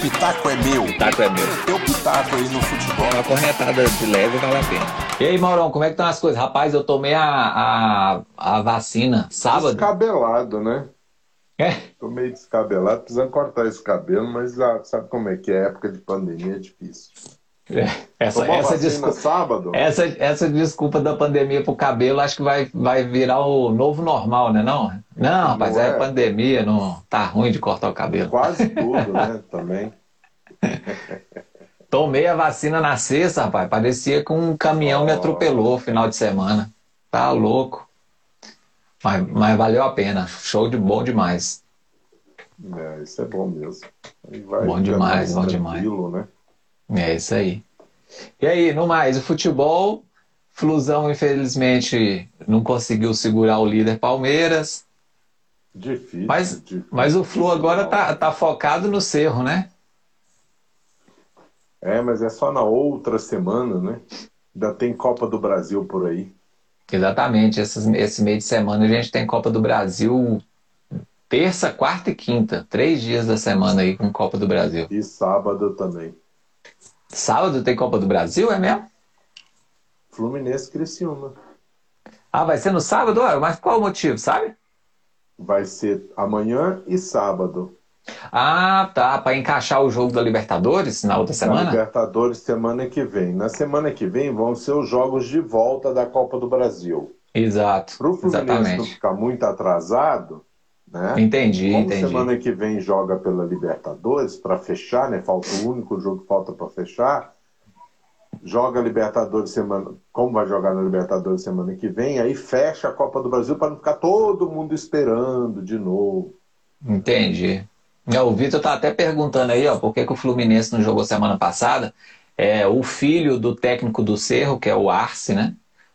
pitaco é meu. Pitaco é meu. Teu pitaco aí no futebol. Uma corretada de leve vale a pena. E aí, Maurão, como é que estão as coisas? Rapaz, eu tomei a, a, a vacina sábado. Descabelado, né? É? Tô meio descabelado, precisando cortar esse cabelo, mas ah, sabe como é que é? Época de pandemia é difícil. É, essa, Tomou essa, desculpa, sábado? essa, essa desculpa da pandemia pro cabelo acho que vai, vai virar o novo normal, né? Não, não rapaz, Não é. é. pandemia, não tá ruim de cortar o cabelo. Quase tudo, né? Também. Tomei a vacina na sexta, rapaz. Parecia que um caminhão me Oh. atropelou final de semana. Tá louco. Mas, mas valeu a pena. Show de bom demais. É, isso é bom mesmo. Bom demais, mais bom tranquilo, né? É isso aí. E aí, no mais, o futebol, Flusão, infelizmente, não conseguiu segurar o líder Palmeiras. Difícil. Mas, difícil. mas o Flu agora tá, tá focado no Cerro, né? É, mas é só na outra semana, né? Ainda tem Copa do Brasil por aí. Exatamente. Esses, esse meio de semana a gente tem Copa do Brasil terça, quarta e quinta. Três dias da semana aí com Copa do Brasil. E sábado também. Sábado tem Copa do Brasil, é mesmo? Fluminense Criciúma. Ah, vai ser no sábado? Mas qual o motivo, sabe? Vai ser amanhã e sábado. Ah, tá. Para encaixar o jogo da Libertadores na outra Na semana? Libertadores semana que vem. Na semana que vem vão ser os jogos de volta da Copa do Brasil. Exato. Para o Fluminense não ficar muito atrasado, né? Entendi, Como entendi. semana que vem joga pela Libertadores para fechar, né? Falta o único jogo que falta para fechar. Joga Libertadores semana, como vai jogar na Libertadores semana que vem, aí fecha a Copa do Brasil para não ficar todo mundo esperando de novo. Entendi. É, O Vitor tá até perguntando aí, ó, por que, que o Fluminense não jogou semana passada? É, o filho do técnico do Cerro, que é o Arce, né?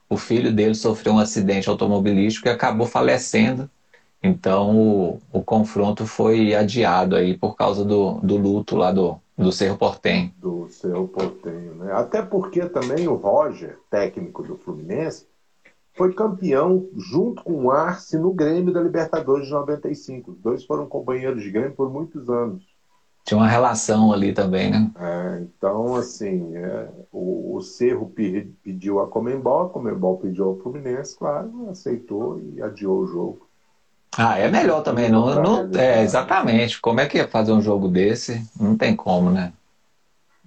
O filho dele sofreu um acidente automobilístico e acabou falecendo. Então o, o confronto foi adiado aí por causa do, do luto lá do, do Cerro Portenho. do seu Portenho, né? Até porque também o Roger, técnico do Fluminense, foi campeão junto com o Arce no Grêmio da Libertadores de 95. Os dois foram companheiros de Grêmio por muitos anos. Tinha uma relação ali também, né? É, então, assim, é, o, o Cerro pe- pediu a Comembol, a Comembol pediu ao Fluminense, claro, aceitou e adiou o jogo. Ah, é melhor também. Não, não, é, exatamente. Como é que ia fazer um jogo desse? Não tem como, né?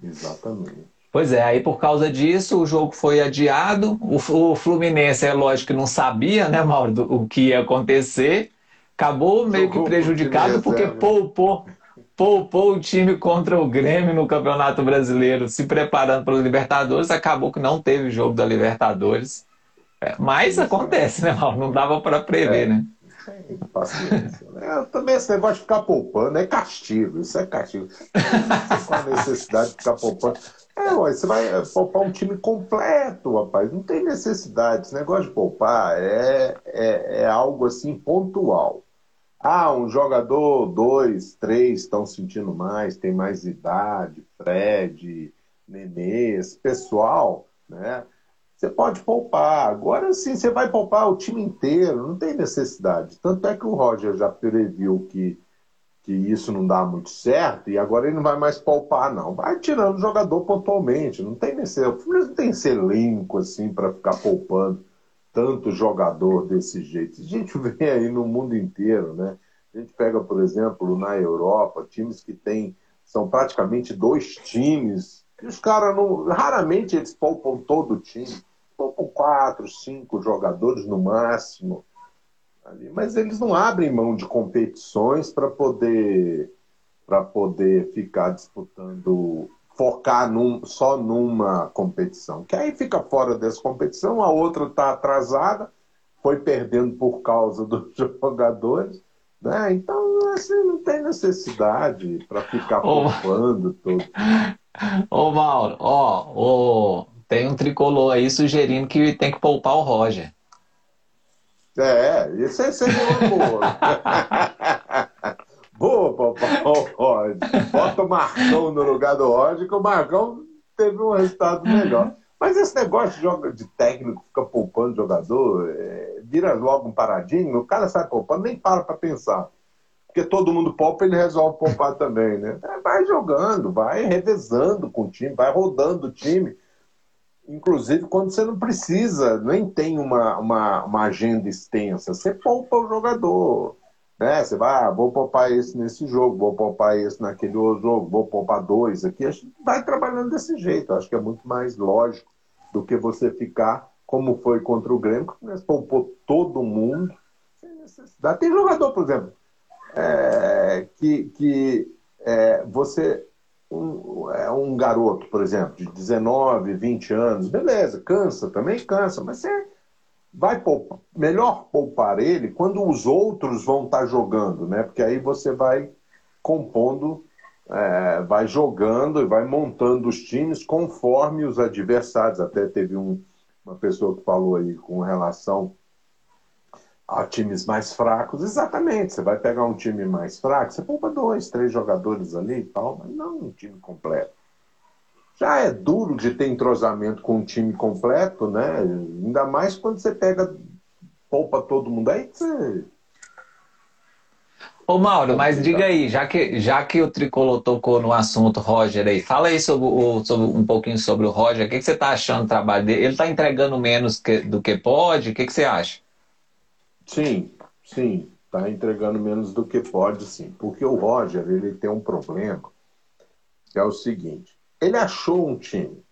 Exatamente. Pois é, aí por causa disso o jogo foi adiado. O, o Fluminense, é lógico que não sabia, né, Mauro, do- o que ia acontecer. Acabou meio que Jogou com prejudicado o porque poupou, poupou o time contra o Grêmio no Campeonato Brasileiro, se preparando para a Libertadores. Acabou que não teve jogo da Libertadores. É, mas acontece, né, Mauro? Não dava para prever, É. né? Paciência. né? Também esse negócio de ficar poupando é castigo. Isso é castigo. Qual a necessidade de ficar poupando? É, ué, você vai é, poupar um time completo, rapaz. Não tem necessidade. Esse negócio de poupar é, é, é algo assim pontual. Ah, um jogador, dois, três estão sentindo mais, tem mais idade, Fred, Nenê, esse pessoal, né? Você pode poupar. Agora sim, você vai poupar o time inteiro, não tem necessidade. Tanto é que o Roger já previu que, que isso não dá muito certo e agora ele não vai mais poupar, não. Vai tirando o jogador pontualmente. Não tem necessidade. O não tem esse elenco assim para ficar poupando tanto jogador desse jeito. A gente vê aí no mundo inteiro, né? A gente pega, por exemplo, na Europa, times que têm, são praticamente dois times, e os caras não. Raramente eles poupam todo o time. Poupam quatro, cinco jogadores no máximo. ali, Mas eles não abrem mão de competições para poder para poder ficar disputando, focar num- só numa competição. Que aí fica fora dessa competição, a outra está atrasada, foi perdendo por causa dos jogadores. Né? Então, assim, não tem necessidade para ficar Ô. poupando tudo. Ô, Mauro, ó, ó, tem um tricolor aí sugerindo que tem que poupar o Roger. É, isso aí seria uma boa. boa, papai. Roger. Bota o Marcão no lugar do Roger, que o Marcão teve um resultado melhor. Mas esse negócio de, de técnico fica poupando jogador, é, vira logo um paradigma, o cara sai poupando, nem para para pensar. Porque todo mundo poupa, ele resolve poupar também, né? É, vai jogando, vai revezando com o time, vai rodando o time. Inclusive quando você não precisa, nem tem uma, uma, uma agenda extensa, você poupa o jogador. Né? Você vai, ah, vou poupar esse nesse jogo, vou poupar esse naquele outro jogo, vou poupar dois aqui. A gente vai trabalhando desse jeito. Acho que é muito mais lógico do que você ficar como foi contra o Grêmio, que poupou todo mundo sem necessidade. Tem jogador, por exemplo, é, que, que é, você. Um, é um garoto, por exemplo, de 19, 20 anos, beleza, cansa, também cansa, mas você vai poupar, melhor poupar ele quando os outros vão estar tá jogando, né? Porque aí você vai compondo, é, vai jogando e vai montando os times conforme os adversários. Até teve um, uma pessoa que falou aí com relação a times mais fracos. Exatamente, você vai pegar um time mais fraco, você poupa dois, três jogadores ali e tal, mas não um time completo. Já é duro de ter entrosamento com um time completo, né? Ainda mais quando você pega, poupa todo mundo aí, você Ô Mauro, mas diga aí, já que, já que o Tricolor tocou no assunto Roger aí, fala aí sobre, o, sobre um pouquinho sobre o Roger, o que, que você está achando do trabalho dele? Ele está entregando menos que, do que pode? O que, que você acha? Sim, sim, está entregando menos do que pode, sim. Porque o Roger, ele tem um problema, que é o seguinte, ele achou um time,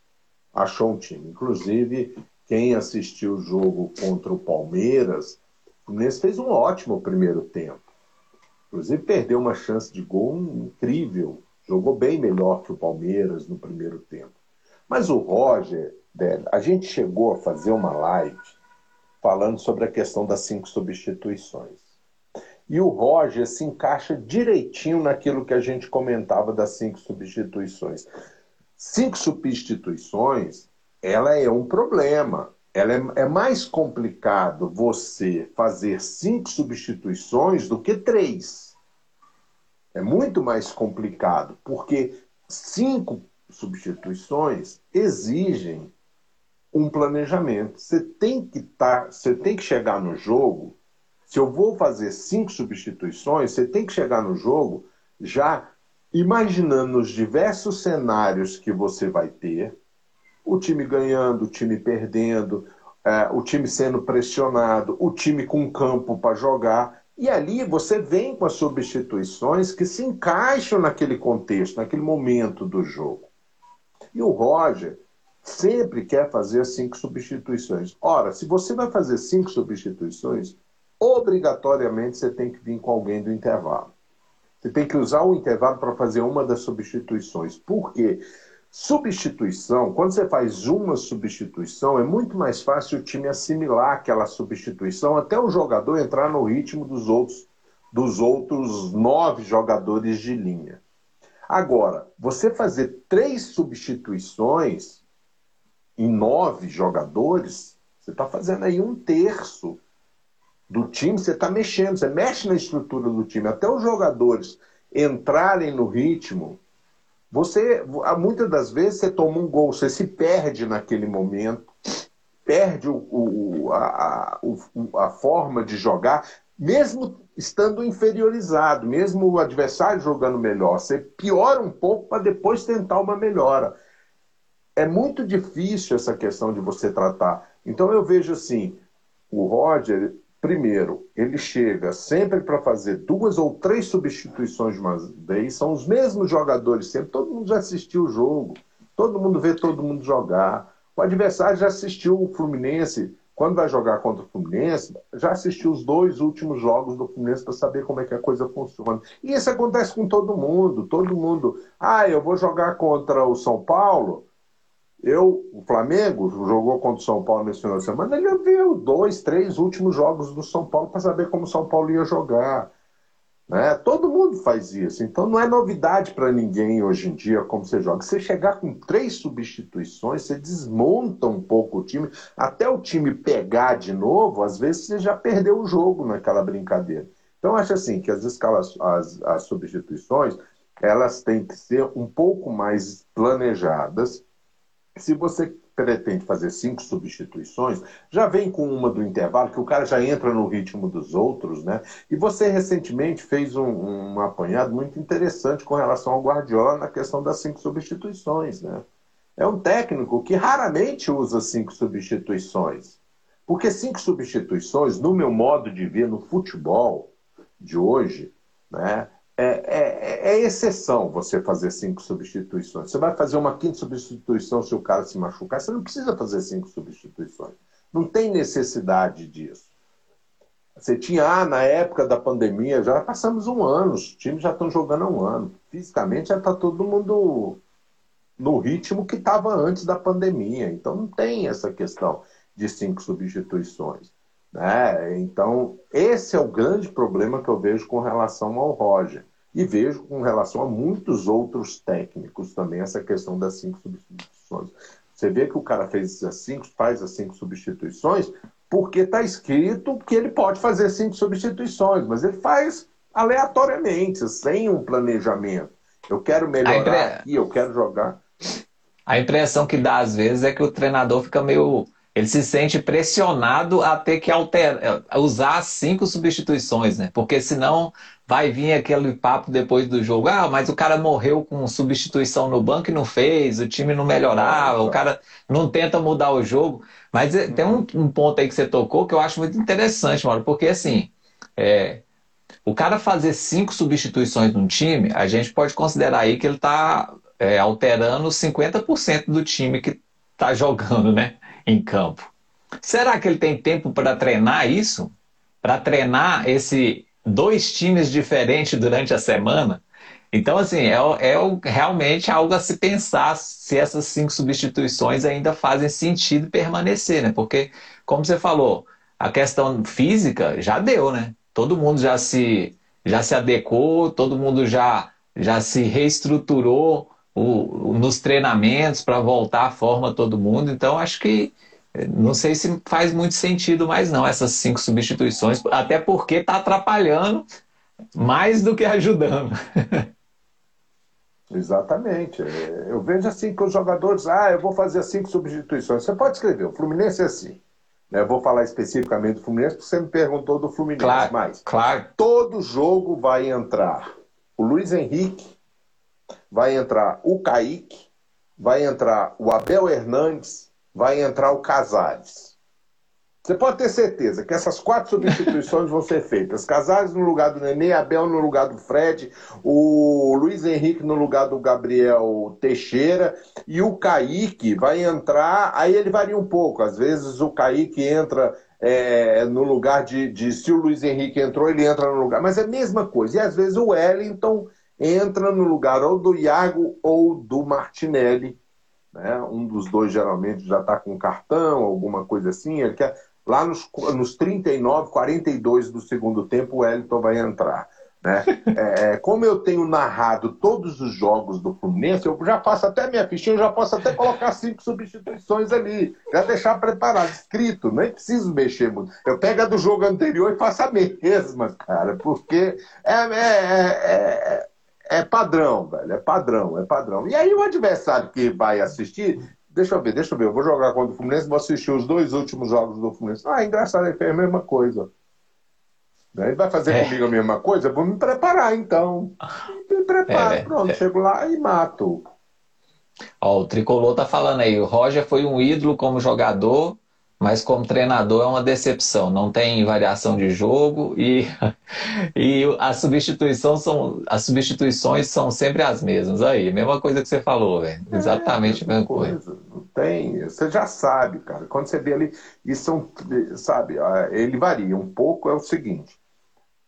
achou um time. Inclusive, quem assistiu o jogo contra o Palmeiras, o Fluminense fez um ótimo primeiro tempo Inclusive perdeu uma chance de gol incrível. Jogou bem melhor que o Palmeiras no primeiro tempo. Mas o Roger, a gente chegou a fazer uma live falando sobre a questão das cinco substituições. E o Roger se encaixa direitinho naquilo que a gente comentava das cinco substituições. Cinco substituições, ela é um problema. Ela é, é mais complicado você fazer cinco substituições do que três. É muito mais complicado, porque cinco substituições exigem um planejamento. Você tem que tá, você tem que chegar no jogo. Se eu vou fazer cinco substituições, você tem que chegar no jogo já imaginando os diversos cenários que você vai ter, o time ganhando, o time perdendo, é, o time sendo pressionado, o time com campo para jogar. E ali você vem com as substituições que se encaixam naquele contexto, naquele momento do jogo. E o Roger sempre quer fazer cinco substituições. Ora, se você vai fazer cinco substituições, obrigatoriamente você tem que vir com alguém do intervalo. Você tem que usar o intervalo para fazer uma das substituições. Por quê? Substituição, quando você faz uma substituição, é muito mais fácil o time assimilar aquela substituição até o jogador entrar no ritmo dos outros, dos outros nove jogadores de linha. Agora, você fazer três substituições em nove jogadores, você está fazendo aí um terço do time, você está mexendo, você mexe na estrutura do time, até os jogadores entrarem no ritmo você, muitas das vezes, você toma um gol, você se perde naquele momento, perde o, o, a, o, a forma de jogar, mesmo estando inferiorizado, mesmo o adversário jogando melhor. Você piora um pouco para depois tentar uma melhora. É muito difícil essa questão de você tratar. Então eu vejo assim, o Roger, Primeiro, ele chega sempre para fazer duas ou três substituições de uma vez, são os mesmos jogadores sempre, todo mundo já assistiu o jogo, todo mundo vê todo mundo jogar. O adversário já assistiu o Fluminense, quando vai jogar contra o Fluminense, já assistiu os dois últimos jogos do Fluminense para saber como é que a coisa funciona. E isso acontece com todo mundo, todo mundo. Ah, eu vou jogar contra o São Paulo, eu, o Flamengo jogou contra o São Paulo nesse final de semana, ele viu dois, três últimos jogos do São Paulo para saber como o São Paulo ia jogar. Né? Todo mundo faz isso. Então não é novidade para ninguém hoje em dia como você joga. Você chegar com três substituições, você desmonta um pouco o time, até o time pegar de novo, às vezes você já perdeu o jogo naquela brincadeira. Então acho assim que as escalas, as, as substituições, elas têm que ser um pouco mais planejadas se você pretende fazer cinco substituições, já vem com uma do intervalo, que o cara já entra no ritmo dos outros, né? E você recentemente fez um, um apanhado muito interessante com relação ao Guardiola na questão das cinco substituições, né? É um técnico que raramente usa cinco substituições. Porque cinco substituições, no meu modo de ver no futebol de hoje, né, é, é, é, exceção você fazer cinco substituições. Você vai fazer uma quinta substituição se o cara se machucar. Você não precisa fazer cinco substituições. Não tem necessidade disso. Você tinha, ah, na época da pandemia, já passamos um ano, os times já estão jogando há um ano. Fisicamente já está todo mundo no ritmo que estava antes da pandemia. Então não tem essa questão de cinco substituições. Né? Então, esse é o grande problema que eu vejo com relação ao Roger. E vejo com relação a muitos outros técnicos também essa questão das cinco substituições. Você vê que o cara fez as cinco, faz as cinco substituições porque está escrito que ele pode fazer cinco substituições, mas ele faz aleatoriamente, sem um planejamento. Eu quero melhorar impre... aqui, eu quero jogar. A impressão que dá às vezes é que o treinador fica meio ele se sente pressionado a ter que alterar, usar cinco substituições, né? Porque senão vai vir aquele papo depois do jogo. Ah, mas o cara morreu com substituição no banco e não fez, o time não melhorava, o cara não tenta mudar o jogo. Mas eh, tem um, um ponto aí que você tocou que eu acho muito interessante, Mauro, porque assim, é, o cara fazer cinco substituições num time, a gente pode considerar aí que ele está é, alterando 50% do time que está jogando, né? Em campo. Será que ele tem tempo para treinar isso? Para treinar esse dois times diferentes durante a semana? Então, assim, é, é realmente algo a se pensar se essas cinco substituições ainda fazem sentido permanecer, né? Porque, como você falou, a questão física já deu, né? Todo mundo já se, já se adequou, todo mundo já, já se reestruturou o, nos treinamentos para voltar à forma todo mundo. Então, acho que não sei se faz muito sentido mais não essas cinco substituições, até porque está atrapalhando mais do que ajudando. Exatamente. Eu vejo assim que os jogadores, ah, eu vou fazer cinco substituições. Você pode escrever, o Fluminense é assim. Né? Eu vou falar especificamente do Fluminense, porque você me perguntou do Fluminense. Claro, mas claro. todo jogo vai entrar o Luiz Henrique, vai entrar o Kaique, vai entrar o Abel Hernandes, vai entrar o Casares. Você pode ter certeza que essas quatro substituições vão ser feitas. Casares no lugar do Nenê, Abel no lugar do Fred, o Luiz Henrique no lugar do Gabriel Teixeira e o Kaique vai entrar. Aí ele varia um pouco. Às vezes o Kaique entra é, no lugar de, de. Se o Luiz Henrique entrou, ele entra no lugar. Mas é a mesma coisa. E às vezes o Wellington entra no lugar ou do Iago ou do Martinelli. Né? Um dos dois geralmente já está com cartão, alguma coisa assim. Ele quer... Lá nos, nos 39, 42 do segundo tempo, o Wellington vai entrar. Né? É, como eu tenho narrado todos os jogos do Fluminense, eu já faço até minha fichinha, eu já posso até colocar cinco substituições ali, já deixar preparado, escrito, nem preciso mexer muito. Eu pego a do jogo anterior e faço a mesma, cara, porque é, é, é, é padrão, velho. É padrão, é padrão. E aí o adversário que vai assistir, deixa eu ver, deixa eu ver, eu vou jogar contra o Fluminense, vou assistir os dois últimos jogos do Fluminense. Ah, engraçado, ele fez a mesma coisa. Né? Ele vai fazer é. comigo a mesma coisa? Vou me preparar, então. Me preparo, é, pronto, é. chego lá e mato. Ó, o Tricolor tá falando aí, o Roger foi um ídolo como jogador, mas como treinador é uma decepção. Não tem variação de jogo e, e as, substituições são, as substituições são sempre as mesmas. Aí, mesma coisa que você falou, velho. É, Exatamente é, a mesma coisa. coisa. Não tem, você já sabe, cara. Quando você vê ali, e são, sabe, ele varia um pouco, é o seguinte.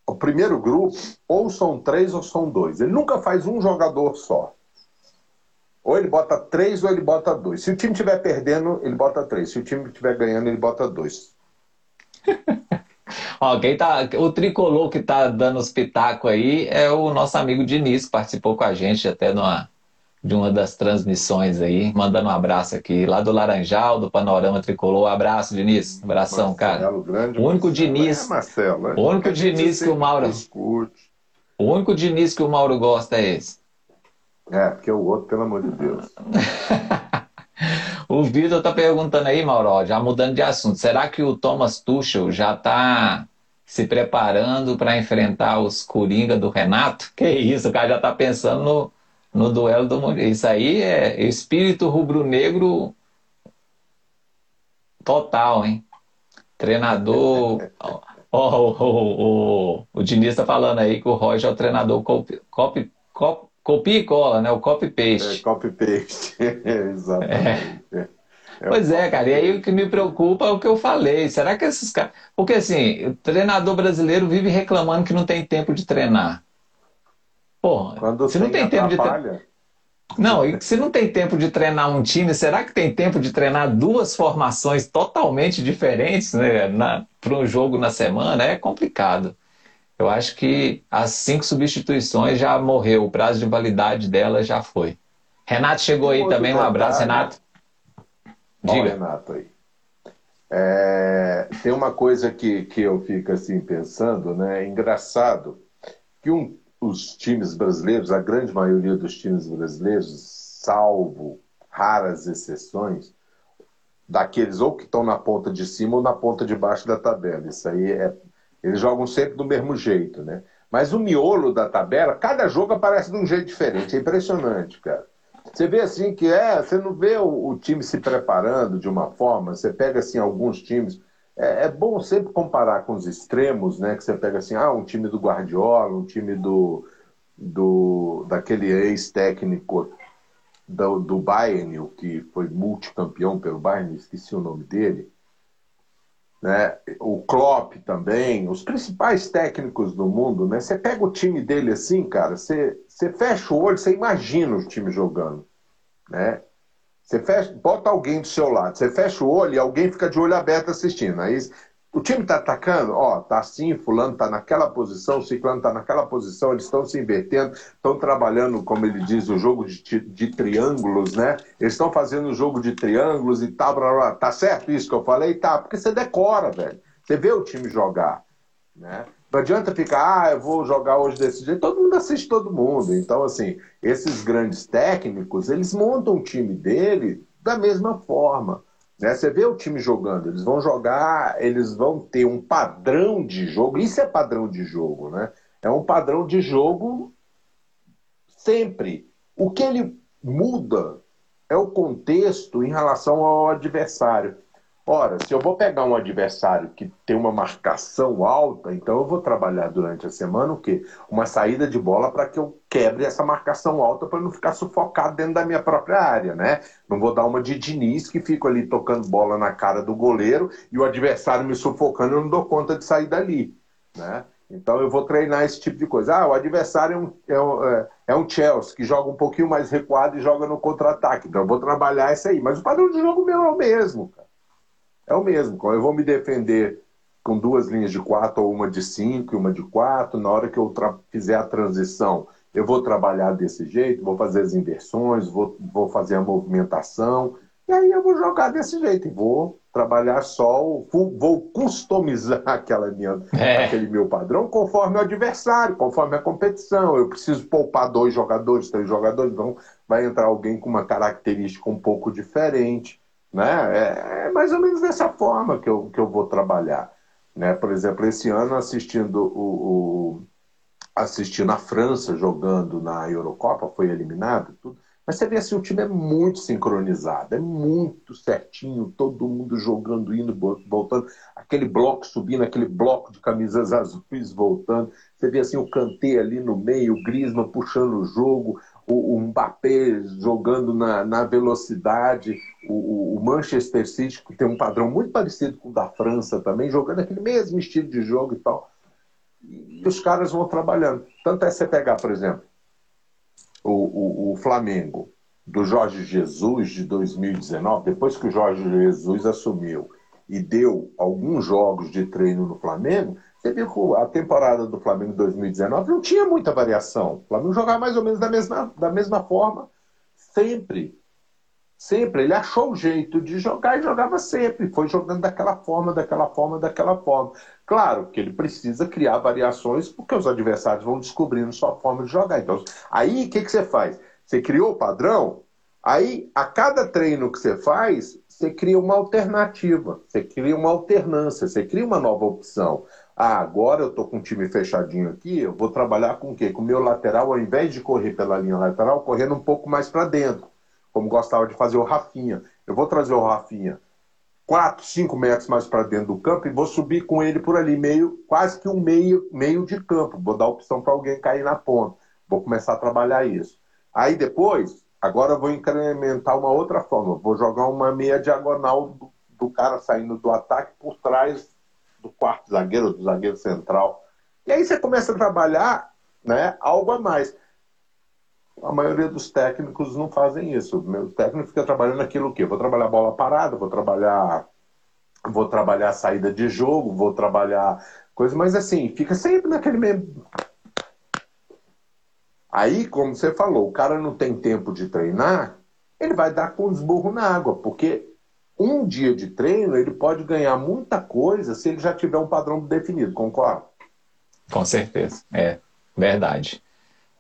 O primeiro grupo, ou são três ou são dois. Ele nunca faz um jogador só. Ou ele bota três ou ele bota dois. Se o time estiver perdendo, ele bota três. Se o time estiver ganhando, ele bota dois. Ó, quem tá, o tricolor que tá dando os pitacos aí é o nosso amigo Diniz, que participou com a gente até numa, de uma das transmissões aí, mandando um abraço aqui, lá do Laranjal, do Panorama Tricolor. Um abraço, Diniz. Abração, Marcelo, cara. Grande o único Marcelo. Diniz. É, Marcelo, é. O único Diniz que o Mauro. O único Diniz que o Mauro gosta é esse. É, porque o outro, pelo amor de Deus. o Vitor tá perguntando aí, Mauro, já mudando de assunto, será que o Thomas Tuchel já está se preparando para enfrentar os Coringa do Renato? Que isso, o cara já está pensando no, no duelo do Mundial. Isso aí é espírito rubro-negro total, hein? Treinador. Ó, ó, ó, o Diniz está falando aí que o Roger é o treinador copy, copy, copy, copia e cola, né? O copy-paste. É, copy-paste, exatamente. É. É pois é, cara, e aí o que me preocupa é o que eu falei. Será que esses caras. Porque assim, o treinador brasileiro vive reclamando que não tem tempo de treinar. Porra, Quando se não tem tempo de treinar. Não, e se não tem tempo de treinar um time, será que tem tempo de treinar duas formações totalmente diferentes né, para um jogo na semana? É complicado. Eu acho que as cinco substituições já morreu, o prazo de validade dela já foi. Renato chegou aí também, um abraço, Renato. Diga. Olha, Renato aí. É, tem uma coisa que, que eu fico assim pensando, né? É engraçado que um, os times brasileiros, a grande maioria dos times brasileiros, salvo raras exceções, daqueles ou que estão na ponta de cima ou na ponta de baixo da tabela. Isso aí é. Eles jogam sempre do mesmo jeito, né? Mas o miolo da tabela, cada jogo aparece de um jeito diferente. É impressionante, cara. Você vê assim que é, você não vê o, o time se preparando de uma forma, você pega assim alguns times. É, é, bom sempre comparar com os extremos, né? Que você pega assim, ah, um time do Guardiola, um time do, do daquele ex-técnico do, do Bayern, o que foi multicampeão pelo Bayern, esqueci o nome dele. Né? O Klopp também, os principais técnicos do mundo, né? Você pega o time dele assim, cara, você, você fecha o olho, você imagina o time jogando, né? Você fecha, bota alguém do seu lado, você fecha o olho e alguém fica de olho aberto assistindo. Aí o time está atacando, ó, tá assim, fulano está naquela posição, ciclano está naquela posição, eles estão se invertendo, estão trabalhando, como ele diz, o jogo de, de triângulos, né? Eles estão fazendo o jogo de triângulos e tal, blá, blá. tá certo isso que eu falei? Tá, porque você decora, velho. Você vê o time jogar, né? Não adianta ficar, ah, eu vou jogar hoje desse jeito. Todo mundo assiste todo mundo. Então, assim, esses grandes técnicos, eles montam o time dele da mesma forma. Né? Você vê o time jogando, eles vão jogar, eles vão ter um padrão de jogo. Isso é padrão de jogo, né? É um padrão de jogo sempre. O que ele muda é o contexto em relação ao adversário. Ora, se eu vou pegar um adversário que tem uma marcação alta, então eu vou trabalhar durante a semana o quê? Uma saída de bola para que eu quebre essa marcação alta para não ficar sufocado dentro da minha própria área, né? Não vou dar uma de Diniz que fico ali tocando bola na cara do goleiro e o adversário me sufocando eu não dou conta de sair dali, né? Então eu vou treinar esse tipo de coisa. Ah, o adversário é um, é um, é, é um Chelsea que joga um pouquinho mais recuado e joga no contra-ataque. Então eu vou trabalhar isso aí. Mas o padrão de jogo meu é o mesmo, cara é o mesmo. Eu vou me defender com duas linhas de quatro ou uma de cinco e uma de quatro. Na hora que eu fizer a transição, eu vou trabalhar desse jeito, vou fazer as inversões, vou, vou fazer a movimentação. E aí eu vou jogar desse jeito e vou trabalhar só, vou customizar aquela minha, é. aquele meu padrão conforme o adversário, conforme a competição. Eu preciso poupar dois jogadores, três jogadores, então vai entrar alguém com uma característica um pouco diferente. Né? É, é, mais ou menos dessa forma que eu, que eu vou trabalhar. Né? Por exemplo, esse ano assistindo o, o assistindo a França jogando na Eurocopa, foi eliminado, tudo. Mas você vê assim, o time é muito sincronizado, é muito certinho, todo mundo jogando, indo, voltando, aquele bloco subindo, aquele bloco de camisas azuis voltando. Você vê assim o Kanté ali no meio, o Griezmann puxando o jogo, o, o Mbappé jogando na, na velocidade, o, o, Manchester City, que tem um padrão muito parecido com o da França também, jogando aquele mesmo estilo de jogo e tal. E, os caras vão trabalhando. Tanto é você pegar, por exemplo, o, o Flamengo do Jorge Jesus de 2019, depois que o Jorge Jesus assumiu e deu alguns jogos de treino no Flamengo, você viu que a temporada do Flamengo 2019 não tinha muita variação. O Flamengo jogava mais ou menos da mesma, da mesma forma, sempre. Sempre. Ele achou o jeito de jogar e jogava sempre. Foi jogando daquela forma, daquela forma, daquela forma. Claro que ele precisa criar variações porque os adversários vão descobrindo sua forma de jogar. Então, aí o que, que você faz? Você criou o padrão, Aí, a cada treino que você faz, você cria uma alternativa, você cria uma alternância, você cria uma nova opção. Ah, agora eu estou com um time fechadinho aqui, eu vou trabalhar com o quê? Com o meu lateral, ao invés de correr pela linha lateral, correndo um pouco mais para dentro, como gostava de fazer o Rafinha. Eu vou trazer o Rafinha 4, 5 metros mais para dentro do campo e vou subir com ele por ali, meio, quase que um meio, meio de campo. Vou dar opção para alguém cair na ponta. Vou começar a trabalhar isso. Aí depois, agora eu vou incrementar uma outra forma. Vou jogar uma meia diagonal do, do cara saindo do ataque por trás do quarto zagueiro, do zagueiro central. E aí você começa a trabalhar né, algo a mais. A maioria dos técnicos não fazem isso. O meu técnico fica trabalhando aquilo que vou trabalhar bola parada, vou trabalhar vou trabalhar saída de jogo, vou trabalhar coisa, mas assim, fica sempre naquele mesmo Aí, como você falou, o cara não tem tempo de treinar, ele vai dar com os burros na água, porque um dia de treino ele pode ganhar muita coisa se ele já tiver um padrão definido, concorda? Com certeza, é verdade.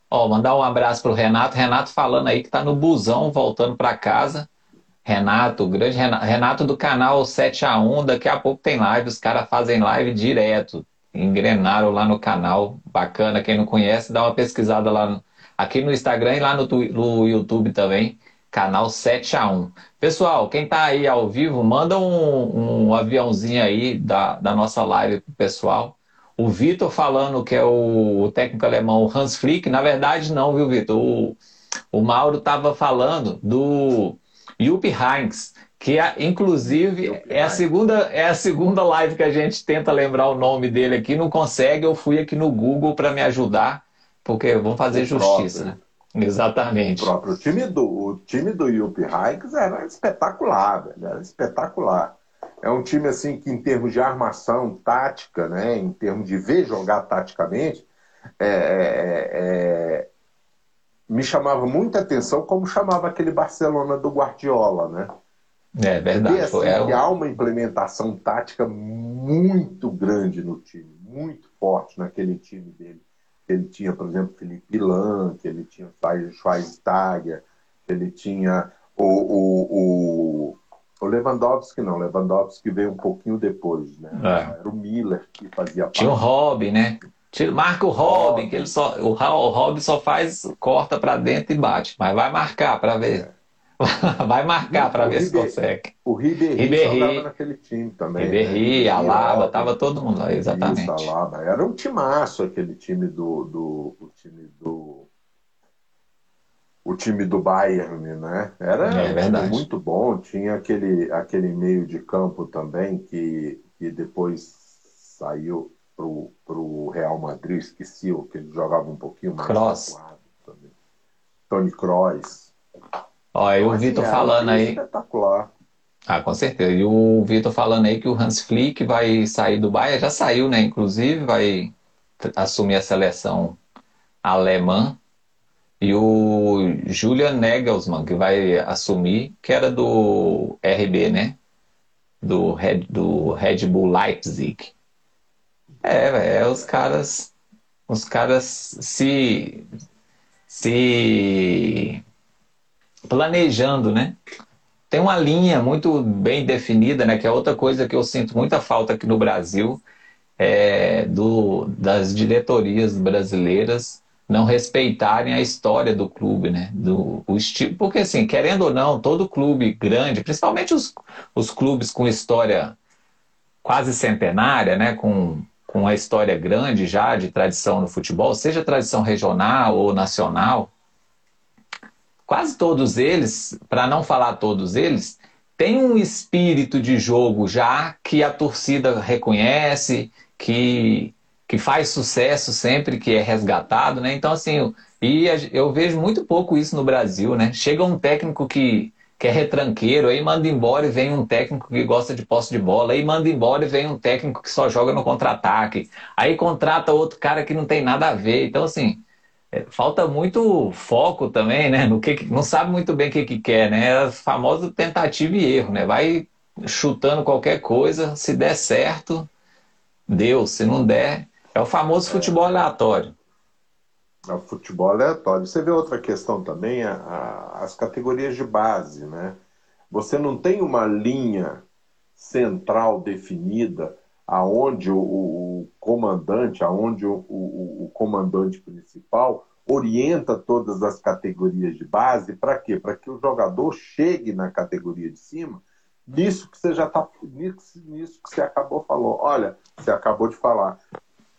Ó, mandar um abraço para o Renato. Renato falando aí que está no busão voltando para casa. Renato, grande Renato, Renato do canal 7A1, daqui a pouco tem live, os caras fazem live direto. Engrenaram lá no canal, bacana. Quem não conhece, dá uma pesquisada lá no, aqui no Instagram e lá no, no YouTube também, canal 7A1. Pessoal, quem está aí ao vivo, manda um, um aviãozinho aí da, da nossa live pro pessoal o Vitor falando que é o técnico alemão Hans Flick, na verdade não, viu, Vitor? O, o Mauro estava falando do Jupp Heynckes, que é, inclusive é a segunda é a segunda live que a gente tenta lembrar o nome dele aqui, não consegue. Eu fui aqui no Google para me ajudar, porque vamos fazer o justiça, próprio. né? Exatamente. O próprio time do o time do Jupp Heynckes era espetacular, velho, era espetacular é um time assim que em termos de armação tática, né, em termos de ver jogar taticamente, é, é, é, me chamava muita atenção como chamava aquele Barcelona do Guardiola, né? É verdade. E, assim, é... há uma implementação tática muito grande no time, muito forte naquele time dele. Ele tinha, por exemplo, Felipe Lan, que ele tinha Schweinsteiger, ele tinha o, o, o o Lewandowski não, Lewandowski veio um pouquinho depois, né? É. Era o Miller que fazia parte. Tinha o Robin, né? Marca o Robin, que ele só, o, o Robin só faz, corta para dentro e bate, mas vai marcar para ver. É. vai marcar para ver se consegue. O Ribéry, Ribéry naquele time também. Ribéry, né? Alaba, tava todo mundo lá, exatamente. Isso, Alaba. Era um timaço aquele time do, do o time do o time do Bayern, né? Era é, muito bom, tinha aquele, aquele meio de campo também que, que depois saiu pro, pro Real Madrid, esqueci o que ele jogava um pouquinho mais Cross. Tony Kroos. Ó, e o Vitor assim, falando aí. Espetacular. Ah, com certeza. E o Vitor falando aí que o Hans Flick vai sair do Bayern, já saiu, né? Inclusive, vai assumir a seleção alemã e o Julian Nagelsmann, que vai assumir, que era do RB, né? Do Red, do Red Bull Leipzig. É, é, os caras. Os caras se. se. Planejando, né? Tem uma linha muito bem definida, né? Que é outra coisa que eu sinto muita falta aqui no Brasil, é do, das diretorias brasileiras não respeitarem a história do clube, né? Do, o estilo, porque assim, querendo ou não, todo clube grande, principalmente os, os clubes com história quase centenária, né? Com, com uma história grande já de tradição no futebol, seja tradição regional ou nacional, quase todos eles, para não falar todos eles, tem um espírito de jogo já que a torcida reconhece, que que faz sucesso sempre que é resgatado, né? Então, assim, e eu vejo muito pouco isso no Brasil, né? Chega um técnico que, que é retranqueiro, aí manda embora e vem um técnico que gosta de posse de bola, aí manda embora e vem um técnico que só joga no contra-ataque, aí contrata outro cara que não tem nada a ver. Então, assim, falta muito foco também, né? No que, não sabe muito bem o que, que quer, né? É a famosa tentativa e erro, né? Vai chutando qualquer coisa, se der certo, deu, se não der, é o famoso futebol aleatório. O futebol aleatório. Você vê outra questão também, a, a, as categorias de base, né? Você não tem uma linha central definida aonde o, o comandante, aonde o, o, o, comandante principal orienta todas as categorias de base, para quê? Para que o jogador chegue na categoria de cima, nisso que você já está, nisso, nisso que você acabou falou. Olha, você acabou de falar.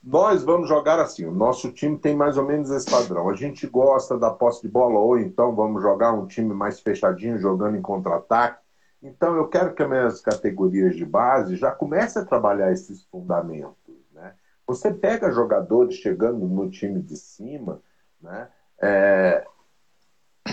Nós vamos jogar assim, o nosso time tem mais ou menos esse padrão. A gente gosta da posse de bola, ou então vamos jogar um time mais fechadinho, jogando em contra-ataque. Então, eu quero que as minhas categorias de base já comecem a trabalhar esses fundamentos. Né? Você pega jogadores chegando no time de cima, né? É...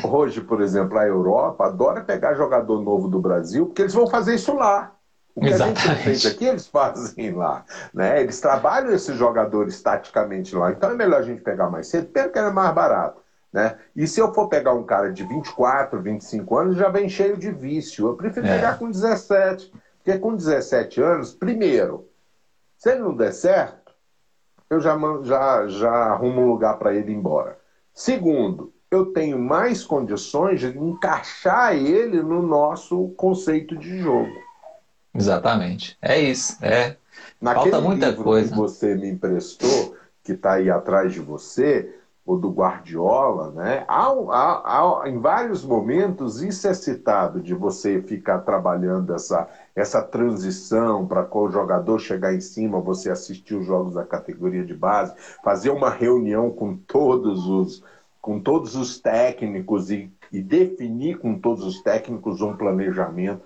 Hoje, por exemplo, a Europa adora pegar jogador novo do Brasil, porque eles vão fazer isso lá. O que Exatamente. a gente fez aqui, eles fazem lá. Né? Eles trabalham esses jogadores taticamente lá. Então é melhor a gente pegar mais cedo, porque é mais barato. Né? E se eu for pegar um cara de 24, 25 anos, já vem cheio de vício. Eu prefiro é. pegar com 17. Porque com 17 anos, primeiro, se ele não der certo, eu já, já, já arrumo um lugar para ele ir embora. Segundo, eu tenho mais condições de encaixar ele no nosso conceito de jogo. Exatamente. É isso. É. Naquele Falta muita coisa. que você me emprestou, que está aí atrás de você, ou do Guardiola, né? Há, há, há, em vários momentos isso é citado de você ficar trabalhando essa, essa transição para o jogador chegar em cima, você assistir os jogos da categoria de base, fazer uma reunião com todos os com todos os técnicos e, e definir com todos os técnicos um planejamento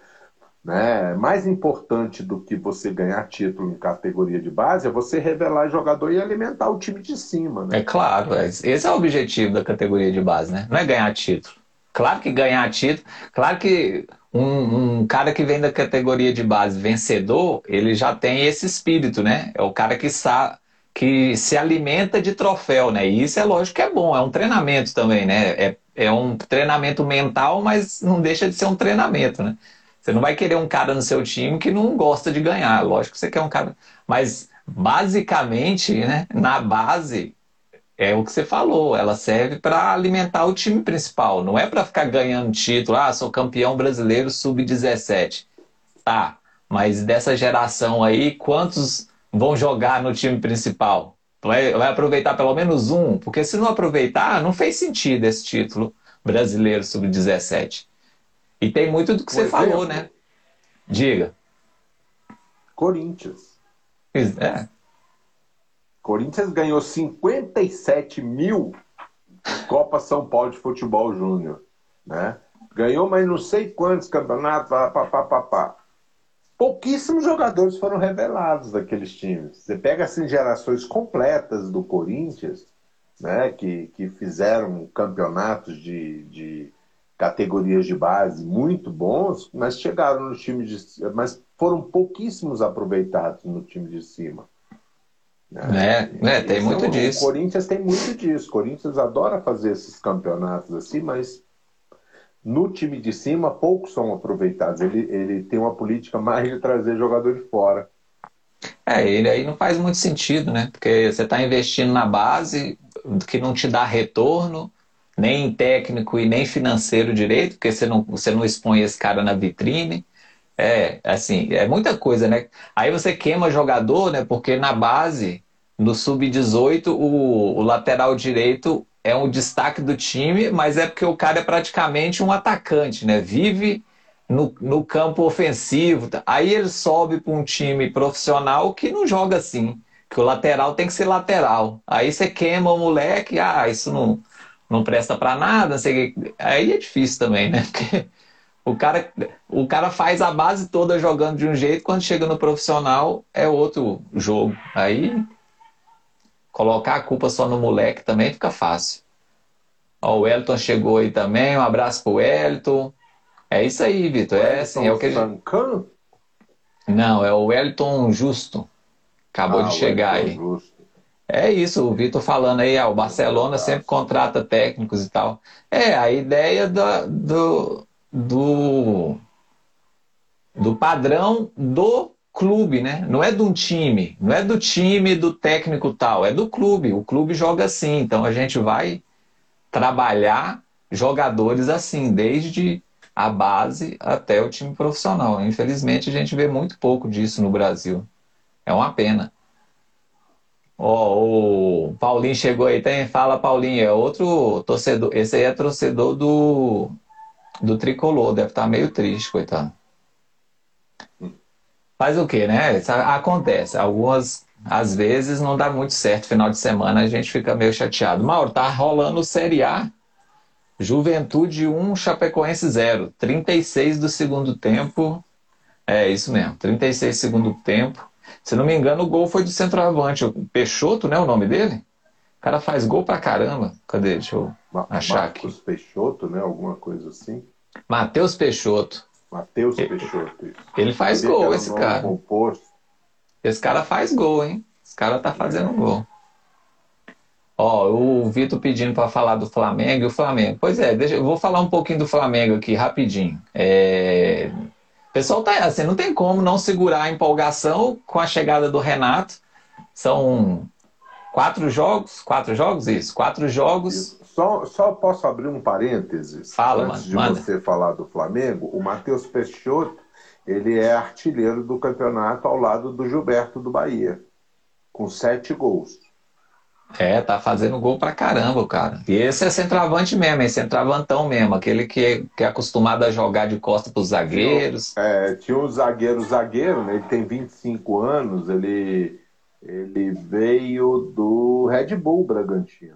né? Mais importante do que você ganhar título em categoria de base é você revelar jogador e alimentar o time de cima. Né? É claro, é, esse é o objetivo da categoria de base, né? Não é ganhar título. Claro que ganhar título, claro que um, um, cara que vem da categoria de base vencedor, ele já tem esse espírito, né? É o cara que sabe que se alimenta de troféu, né? E isso é lógico que é bom, é um treinamento também, né? É, é um treinamento mental, mas não deixa de ser um treinamento, né? Você não vai querer um cara no seu time que não gosta de ganhar. Lógico que você quer um cara. Mas, basicamente, né, na base, é o que você falou. Ela serve para alimentar o time principal. Não é para ficar ganhando título. Ah, sou campeão brasileiro sub-17. Tá. Mas dessa geração aí, quantos vão jogar no time principal? Vai, vai aproveitar pelo menos um? Porque se não aproveitar, não fez sentido esse título brasileiro sub-17. E tem muito do que você falou, né? Diga. Corinthians. É. Corinthians ganhou 57 mil Copa São Paulo de Futebol Júnior. Né? Ganhou mais não sei quantos campeonatos, pá, pá, pá, pá. Pouquíssimos jogadores foram revelados daqueles times. Você pega assim, gerações completas do Corinthians, né, que, que fizeram campeonatos de, de categorias de base muito bons, mas chegaram no time de mas foram pouquíssimos aproveitados no time de cima. Né? É, é tem muito disso. O Corinthians tem muito disso. O Corinthians adora fazer esses campeonatos assim, mas no time de cima poucos são aproveitados. Ele, ele tem uma política mais de trazer jogador de fora. É, ele aí não faz muito sentido, né? Porque você está investindo na base que não te dá retorno nem técnico e nem financeiro direito, porque você não, você não expõe esse cara na vitrine. É, assim, é muita coisa, né? Aí você queima jogador, né? Porque na base, no sub-18, o, o lateral direito é um destaque do time, mas é porque o cara é praticamente um atacante, né? Vive no, no campo ofensivo. Aí ele sobe para um time profissional que não joga assim. Que o lateral tem que ser lateral. Aí você queima o moleque, ah, isso não não presta para nada, sei, aí é difícil também, né? Porque o cara, o cara faz a base toda jogando de um jeito, quando chega no profissional é outro jogo. Aí colocar a culpa só no moleque também fica fácil. Ó, o Elton chegou aí também, um abraço pro Elton. É isso aí, Vitor. É assim, é o que gente... Não, é o Elton Justo. Acabou ah, de chegar aí. Justo. É isso, o Vitor falando aí, ah, o Barcelona sempre contrata técnicos e tal. É, a ideia do, do, do, do padrão do clube, né? Não é de um time, não é do time do técnico tal, é do clube. O clube joga assim, então a gente vai trabalhar jogadores assim, desde a base até o time profissional. Infelizmente a gente vê muito pouco disso no Brasil. É uma pena. Ó, o Paulinho chegou aí, tem, fala Paulinho, é outro torcedor, esse aí é torcedor do, do Tricolor, deve estar meio triste, coitado. Faz o quê, né? Acontece, algumas, às vezes não dá muito certo, final de semana a gente fica meio chateado. Mauro, tá rolando Série A, Juventude 1, Chapecoense 0, 36 do segundo tempo, é isso mesmo, 36 do segundo tempo, se não me engano, o gol foi do centroavante. O Peixoto, né? O nome dele? O cara faz gol pra caramba. Cadê? Deixa eu achar Marcos aqui. Peixoto, né? Alguma coisa assim. Matheus Peixoto. Matheus Peixoto. Isso. Ele faz gol, esse cara. Composto. Esse cara faz gol, hein? Esse cara tá fazendo gol. Ó, o Vitor pedindo para falar do Flamengo e o Flamengo. Pois é, deixa, eu vou falar um pouquinho do Flamengo aqui rapidinho. É, pessoal tá assim, não tem como não segurar a empolgação com a chegada do Renato. São quatro jogos, quatro jogos, isso, quatro jogos. Só, só posso abrir um parênteses. Fala, Antes mano, de manda. você falar do Flamengo, o Matheus Peixoto, ele é artilheiro do campeonato ao lado do Gilberto do Bahia, com sete gols. É, tá fazendo gol pra caramba, cara. E esse é centroavante mesmo, é centroavantão mesmo, aquele que é, que é acostumado a jogar de costa pros zagueiros. É, tinha um zagueiro, zagueiro, né? Ele tem 25 anos, ele, ele veio do Red Bull Bragantino.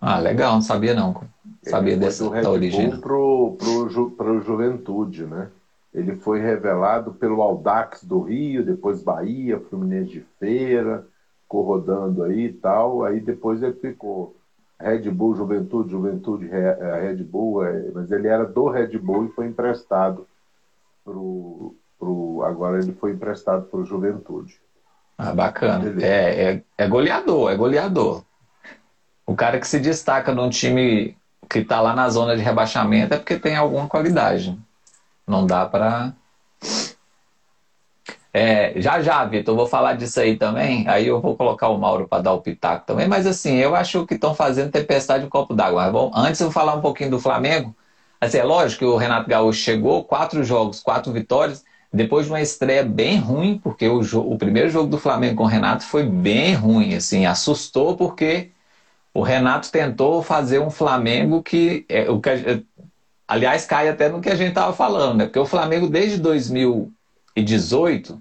Ah, legal, não sabia não. Sabia ele dessa Red da origem. Bull pro, pro, Ju- pro Juventude, né? Ele foi revelado pelo Audax do Rio, depois Bahia, Fluminense de Feira, ficou rodando aí e tal. Aí depois ele ficou Red Bull, Juventude, Juventude, eh, Red Bull, eh, mas ele era do Red Bull e foi emprestado pro, pro agora ele foi emprestado pro Juventude. Ah, bacana. É, é, é goleador, é goleador. O cara que se destaca num time que tá lá na zona de rebaixamento é porque tem alguma qualidade. Não dá pra. É, já já, Vitor, vou falar disso aí também. Aí eu vou colocar o Mauro para dar o pitaco também. Mas assim, eu acho que estão fazendo tempestade no copo d'água. Bom, antes eu vou falar um pouquinho do Flamengo. Assim, é lógico que o Renato Gaúcho chegou, quatro jogos, quatro vitórias, depois de uma estreia bem ruim, porque o, o primeiro jogo do Flamengo com o Renato foi bem ruim, assim, assustou porque o Renato tentou fazer um Flamengo que, é, o que aliás, cai até no que a gente estava falando, né? Porque o Flamengo desde 2018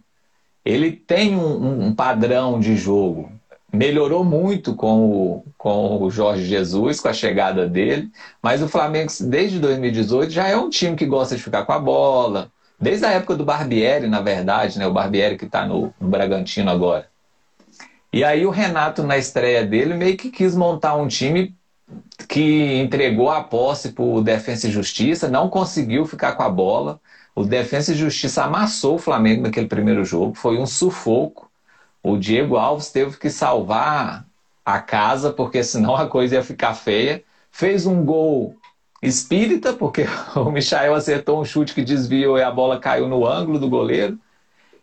ele tem um, um- um padrão de jogo. Melhorou muito com o, com o Jorge Jesus, com a chegada dele, mas o Flamengo, desde 2018, já é um time que gosta de ficar com a bola. Desde a época do Barbieri, na verdade, né? O Barbieri que está no, no Bragantino agora. E aí o Renato, na estreia dele, meio que quis montar um time que entregou a posse para o Defensa e Justiça, não conseguiu ficar com a bola. O Defensa e Justiça amassou o Flamengo naquele primeiro jogo, foi um sufoco. O Diego Alves teve que salvar a casa, porque senão a coisa ia ficar feia. Fez um gol espírita, porque o Michael acertou um chute que desviou e a bola caiu no ângulo do goleiro.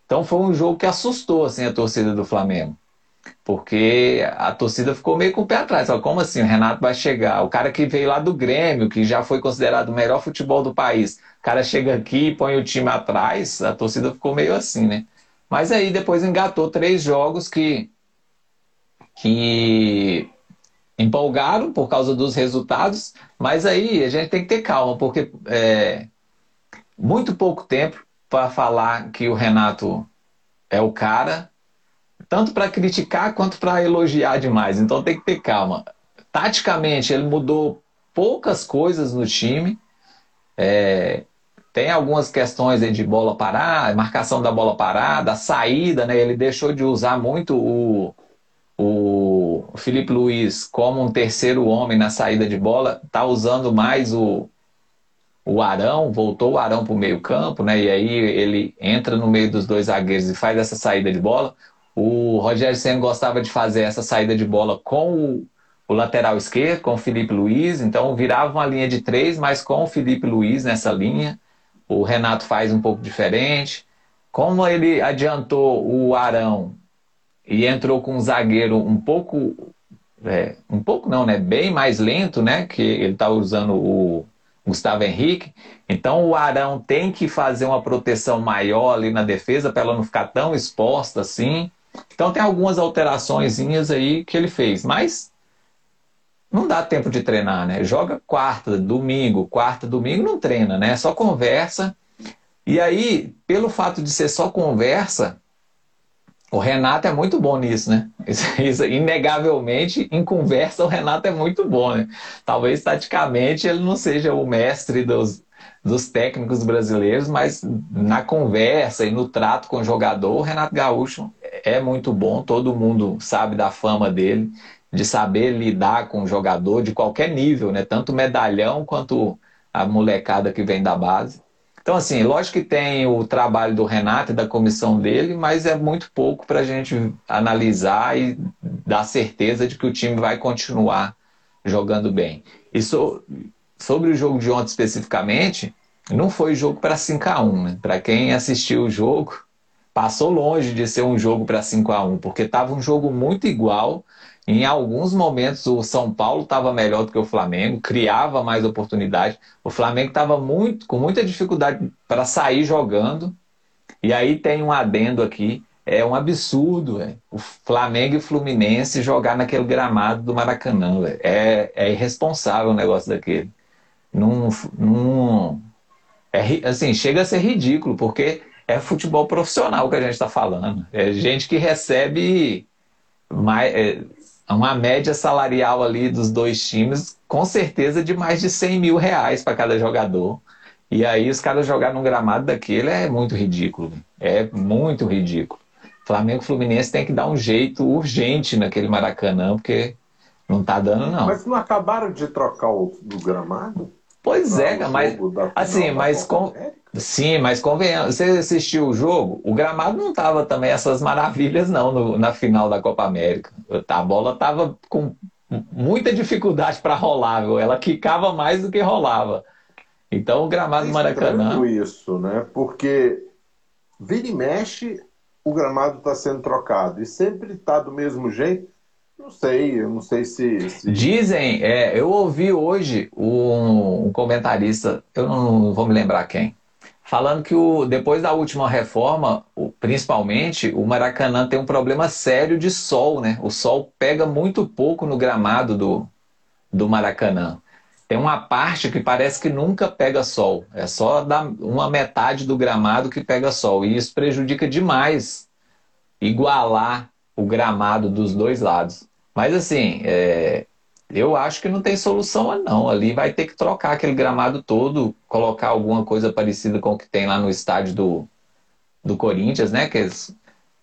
Então foi um jogo que assustou assim, a torcida do Flamengo. Porque a torcida ficou meio com o pé atrás. Falou, como assim? O Renato vai chegar. O cara que veio lá do Grêmio, que já foi considerado o melhor futebol do país, o cara chega aqui e põe o time atrás, a torcida ficou meio assim, né? Mas aí depois engatou três jogos que, que empolgaram por causa dos resultados, mas aí a gente tem que ter calma, porque é muito pouco tempo para falar que o Renato é o cara, tanto para criticar quanto para elogiar demais. Então tem que ter calma. Taticamente, ele mudou poucas coisas no time. É, tem algumas questões de bola parada, marcação da bola parada, saída, né? Ele deixou de usar muito o, o Felipe Luiz como um terceiro homem na saída de bola, tá usando mais o, o Arão, voltou o Arão para o meio campo, né? E aí ele entra no meio dos dois zagueiros e faz essa saída de bola. O Rogério Senna gostava de fazer essa saída de bola com o, o lateral esquerdo, com o Felipe Luiz, então virava uma linha de três, mas com o Felipe Luiz nessa linha. O Renato faz um pouco diferente. como ele adiantou o Arão e entrou com um zagueiro um pouco. É, um pouco não, né? Bem mais lento, né? Que ele está usando o Gustavo Henrique. Então o Arão tem que fazer uma proteção maior ali na defesa para ela não ficar tão exposta assim. Então tem algumas alterações aí que ele fez, mas não dá tempo de treinar, né? Joga quarta, domingo, quarta, domingo, não treina, né? Só conversa. E aí, pelo fato de ser só conversa, o Renato é muito bom nisso, né? Isso, inegavelmente, em conversa, o Renato é muito bom, né? Talvez, taticamente, ele não seja o mestre dos, dos técnicos brasileiros, mas na conversa e no trato com o jogador, o Renato Gaúcho é muito bom, todo mundo sabe da fama dele, de saber lidar com o jogador de qualquer nível, né? Tanto medalhão quanto a molecada que vem da base. Então, assim, lógico que tem o trabalho do Renato e da comissão dele, mas é muito pouco para a gente analisar e dar certeza de que o time vai continuar jogando bem. E so, sobre o jogo de ontem especificamente, não foi jogo para 5 a 1 né? Para quem assistiu o jogo, passou longe de ser um jogo para 5 a 1 porque estava um jogo muito igual em alguns momentos o São Paulo estava melhor do que o Flamengo, criava mais oportunidade. O Flamengo estava muito, com muita dificuldade para sair jogando. E aí tem um adendo aqui. É um absurdo véio. o Flamengo e o Fluminense jogar naquele gramado do Maracanã. É, é irresponsável o negócio daquele. Num, num, é, assim, chega a ser ridículo, porque é futebol profissional que a gente está falando. É gente que recebe mais, é, uma média salarial ali dos dois times, com certeza de mais de 100 mil reais para cada jogador. E aí os caras jogar num gramado daquele é muito ridículo. É muito ridículo. Flamengo e Fluminense tem que dar um jeito urgente naquele Maracanã, porque não tá dando, não. Mas não acabaram de trocar o, o gramado? Pois é, mas assim, mas com, sim, mas convenhamos, você assistiu o jogo, o gramado não tava também essas maravilhas não no, na final da Copa América. A bola tava com muita dificuldade para rolar, viu? ela quicava mais do que rolava. Então o gramado do Maracanã. isso, né? Porque vira e mexe, o gramado está sendo trocado e sempre está do mesmo jeito. Não sei, eu não sei se. se... Dizem, é, eu ouvi hoje um, um, comentarista, eu não vou me lembrar quem, falando que o, depois da última reforma, principalmente, o Maracanã tem um problema sério de sol, né? O sol pega muito pouco no gramado do, do Maracanã. Tem uma parte que parece que nunca pega sol. É só da, uma metade do gramado que pega sol. E isso prejudica demais igualar o gramado dos dois lados. Mas assim, é, eu acho que não tem solução não. Ali vai ter que trocar aquele gramado todo, colocar alguma coisa parecida com o que tem lá no estádio do, do Corinthians, né? Que é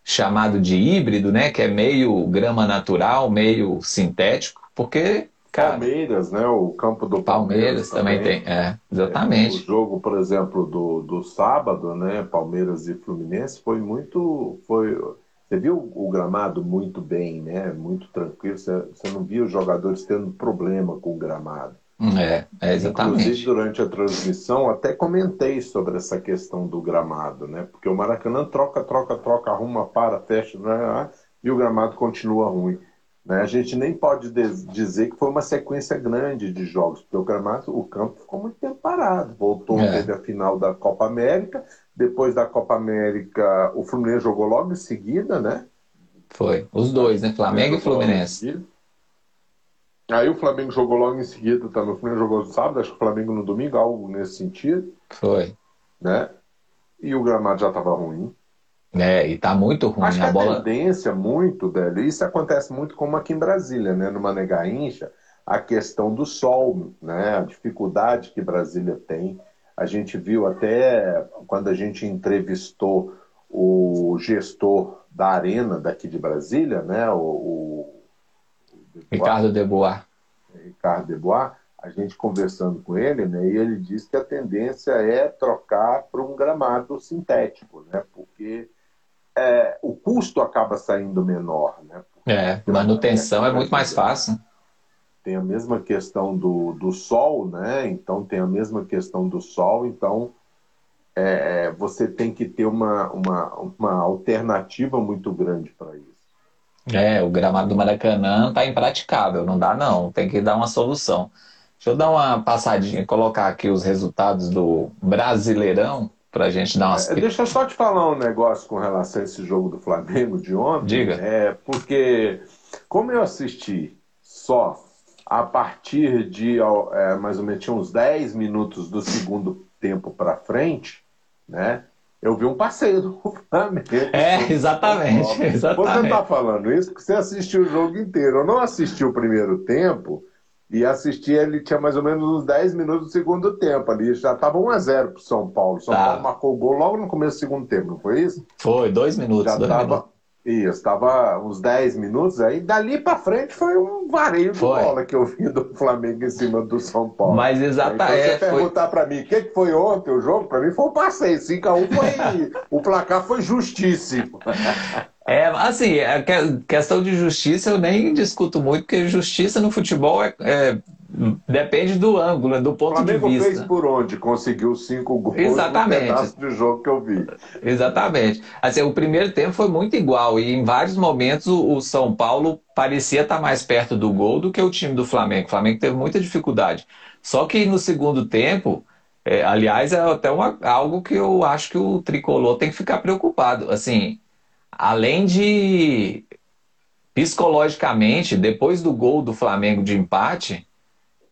chamado de híbrido, né? Que é meio grama natural, meio sintético, porque Cara, Palmeiras, né? O campo do Palmeiras, Palmeiras também, também, tem, é, exatamente. É, o jogo, por exemplo, do, do sábado, né? Palmeiras e Fluminense foi muito, foi você viu o gramado muito bem, né? Muito tranquilo. Você, você não viu os jogadores tendo problema com o gramado. É, é exatamente. Inclusive, durante a transmissão, até comentei sobre essa questão do gramado, né? Porque o Maracanã troca, troca, troca, arruma, para, fecha, né? e o gramado continua ruim. Né? A gente nem pode dizer que foi uma sequência grande de jogos, porque o gramado, o campo ficou muito tempo parado. Voltou, é. teve a final da Copa América, depois da Copa América, o Fluminense jogou logo em seguida, né? Foi, os dois, né? Flamengo e Fluminense. Aí o Flamengo jogou logo em seguida também. O Flamengo jogou no sábado, acho que o Flamengo no domingo, algo nesse sentido. Foi. Né? E o gramado já estava ruim. É, e tá muito ruim. Acho a, a bola... tendência muito, velho, isso acontece muito como aqui em Brasília, né? No Mané Garrincha, a questão do sol, né? A dificuldade que Brasília tem. A gente viu até quando a gente entrevistou o gestor da arena daqui de Brasília, né? O, o Ricardo Debois. Ricardo Debois, a gente conversando com ele, né? E ele disse que a tendência é trocar para um gramado sintético, né? Porque é, o custo acaba saindo menor. Né? É, manutenção é, muito mais fácil. Tem a mesma questão do, do sol, né? Então tem a mesma questão do sol, então é, você tem que ter uma, uma, uma alternativa muito grande para isso. É, o gramado do Maracanã está impraticável, não dá não, tem que dar uma solução. Deixa eu dar uma passadinha, colocar aqui os resultados do Brasileirão para a gente dar umas. É, deixa eu só te falar um negócio com relação a esse jogo do Flamengo de ontem. Diga. É, porque, como eu assisti só a partir de é, mais ou menos uns 10 minutos do segundo tempo para frente, né? Eu vi um passeio do Flamengo. É, exatamente. exatamente. Você está falando isso porque você assistiu o jogo inteiro. Eu não assisti o primeiro tempo e assisti, ele tinha mais ou menos uns 10 minutos do segundo tempo ali. Já estava 1x0 para São Paulo. São tá. Paulo marcou o gol logo no começo do segundo tempo, não foi isso? Foi, dois minutos. Já estava. Isso, estava uns 10 minutos, aí dali para frente foi um vareio de foi. bola que eu vi do Flamengo em cima do São Paulo. Mas exatamente. Então, você é, perguntar foi... para mim o que, que foi ontem o jogo, para mim foi um passeio. 5x1 foi. o placar foi justíssimo. É, assim, a questão de justiça eu nem discuto muito, porque justiça no futebol é, é depende do ângulo, do ponto de vista. O Flamengo fez por onde? Conseguiu cinco gols Exatamente. no pedaço de jogo que eu vi. Exatamente. Assim, o primeiro tempo foi muito igual e em vários momentos o, o São Paulo parecia estar mais perto do gol do que o time do Flamengo. O Flamengo teve muita dificuldade. Só que no segundo tempo, é, aliás, é até uma, algo que eu acho que o tricolor tem que ficar preocupado. Assim, além de psicologicamente, depois do gol do Flamengo de empate,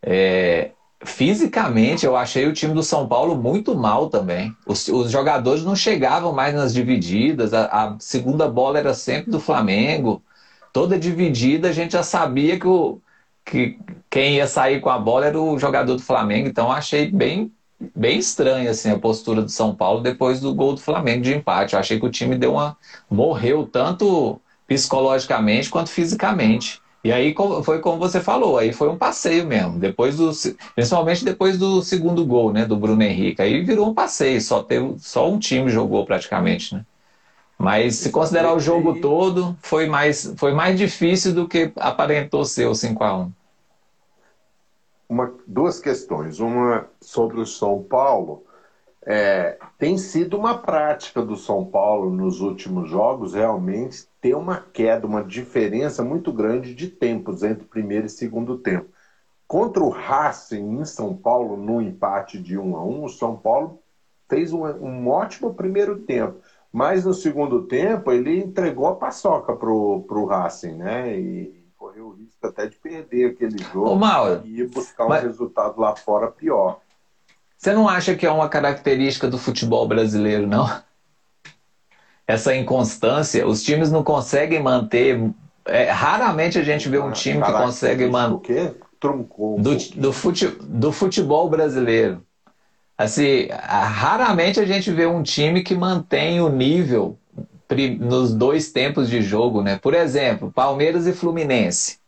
é, fisicamente eu achei o time do São Paulo muito mal também. Os, os jogadores não chegavam mais nas divididas, a, a, segunda bola era sempre do Flamengo. Toda dividida a gente já sabia que, o, que quem ia sair com a bola era o jogador do Flamengo, então achei bem bem estranha assim a postura do São Paulo depois do gol do Flamengo de empate. Eu achei que o time deu uma morreu tanto psicologicamente quanto fisicamente. E aí foi como você falou, aí foi um passeio mesmo. Depois do, principalmente depois do segundo gol, né, do Bruno Henrique, aí virou um passeio. Só teve, só um time jogou praticamente, né? Mas se considerar o jogo todo, foi mais, foi mais difícil do que aparentou ser o 5 a 1 uma, duas questões. Uma sobre o São Paulo. É, tem sido uma prática do São Paulo nos últimos jogos realmente ter uma queda, uma diferença muito grande de tempos entre primeiro e segundo tempo. Contra o Racing em São Paulo, no empate de 1 a 1 o São Paulo fez um, um ótimo primeiro tempo. Mas no segundo tempo ele entregou a paçoca pro, pro Racing, né? E correu o risco até de perder aquele jogo Ô, Mauro, e ir buscar um mas... resultado lá fora pior. Você não acha que é uma característica do futebol brasileiro, não? Essa inconstância, os times não conseguem manter. É, raramente a gente vê um time que consegue manter. O quê? Truncou. Do, do, fute, do futebol brasileiro. Assim, raramente a gente vê um time que mantém o nível nos dois tempos de jogo, né? Por exemplo, Palmeiras e Fluminense.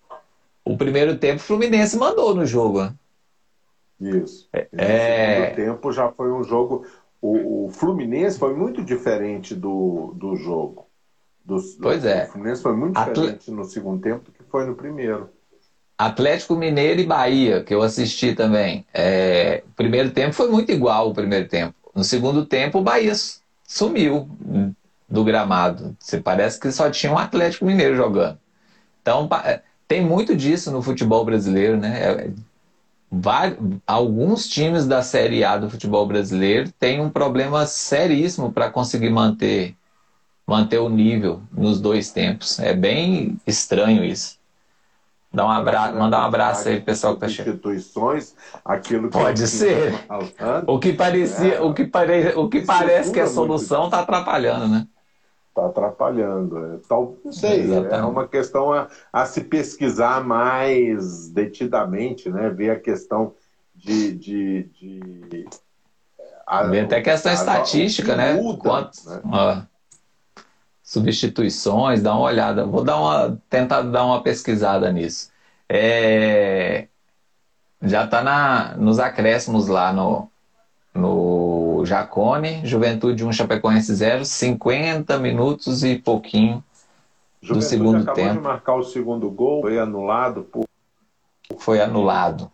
O primeiro tempo, o Fluminense mandou no jogo. Né? Isso. É... no é. segundo tempo já foi um jogo. O, o, Fluminense foi muito diferente do, do jogo. Do, pois é. O Fluminense foi muito diferente no segundo tempo do que foi no primeiro. Atlético Mineiro e Bahia, que eu assisti também. É, o primeiro tempo foi muito igual o primeiro tempo. No segundo tempo, o Bahia sumiu do gramado. Você parece que só tinha um Atlético Mineiro jogando. Então, é, tem muito disso no futebol brasileiro, né? É, alguns times da Série A do futebol brasileiro têm um problema seríssimo para conseguir manter, manter o nível nos dois tempos. É bem estranho isso. Dá um abraço, mandar um abraço aí pro pessoal que tá chegando. Instituições, aquilo que Pode ser. O que parecia, é, o que, pare, o que parece que é solução está atrapalhando, né? Está atrapalhando. É, tal, não sei, é é uma questão a, a, se pesquisar mais detidamente, né? ver a questão de. de, de a, até questão a, estatística, né? Muda, Quantos, né? Ó, substituições, dá uma olhada. Vou dar uma, tentar dar uma pesquisada nisso. É, já está nos acréscimos lá no, no Jacone, Juventude 1, Chapecoense 0, 50 minutos e pouquinho Juventude do segundo acabou tempo. de marcar o segundo gol, foi anulado por... Foi anulado.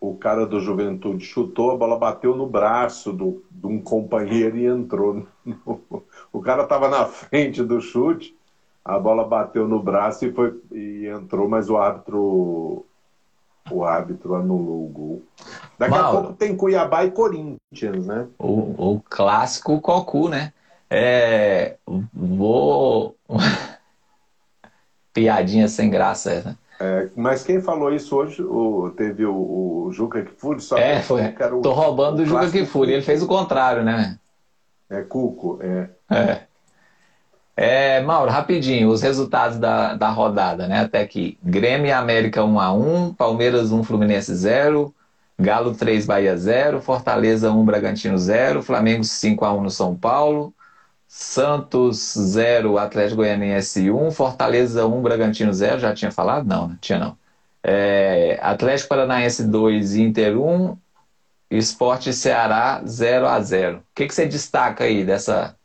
o cara do Juventude chutou, a bola bateu no braço do, de um companheiro e entrou. No, o cara estava na frente do chute, a bola bateu no braço e, foi, e entrou, mas o árbitro o árbitro anulou o gol. Daqui Mauro, a pouco tem Cuiabá e Corinthians, né? O, o clássico Cocu, né? É, vou. Piadinha sem graça, né? É, mas quem falou isso hoje o, teve o, o Juca Kfouri, só é, foi. O, Tô roubando do Juca Kfouri, ele fez o contrário, né? É Cuco, é. É. É, Mauro, rapidinho, os resultados da, da rodada, né? Até aqui. Grêmio e América 1x1, Palmeiras 1, Fluminense 0, Galo 3, Bahia 0, Fortaleza 1, Bragantino 0, Flamengo 5x1 no São Paulo, Santos 0, Atlético Goianiense 1, Fortaleza 1, Bragantino 0, já tinha falado? Não, não tinha não. É, Atlético Paranaense 2, Inter 1, Esporte Ceará 0 a 0 O que, que você destaca aí dessa,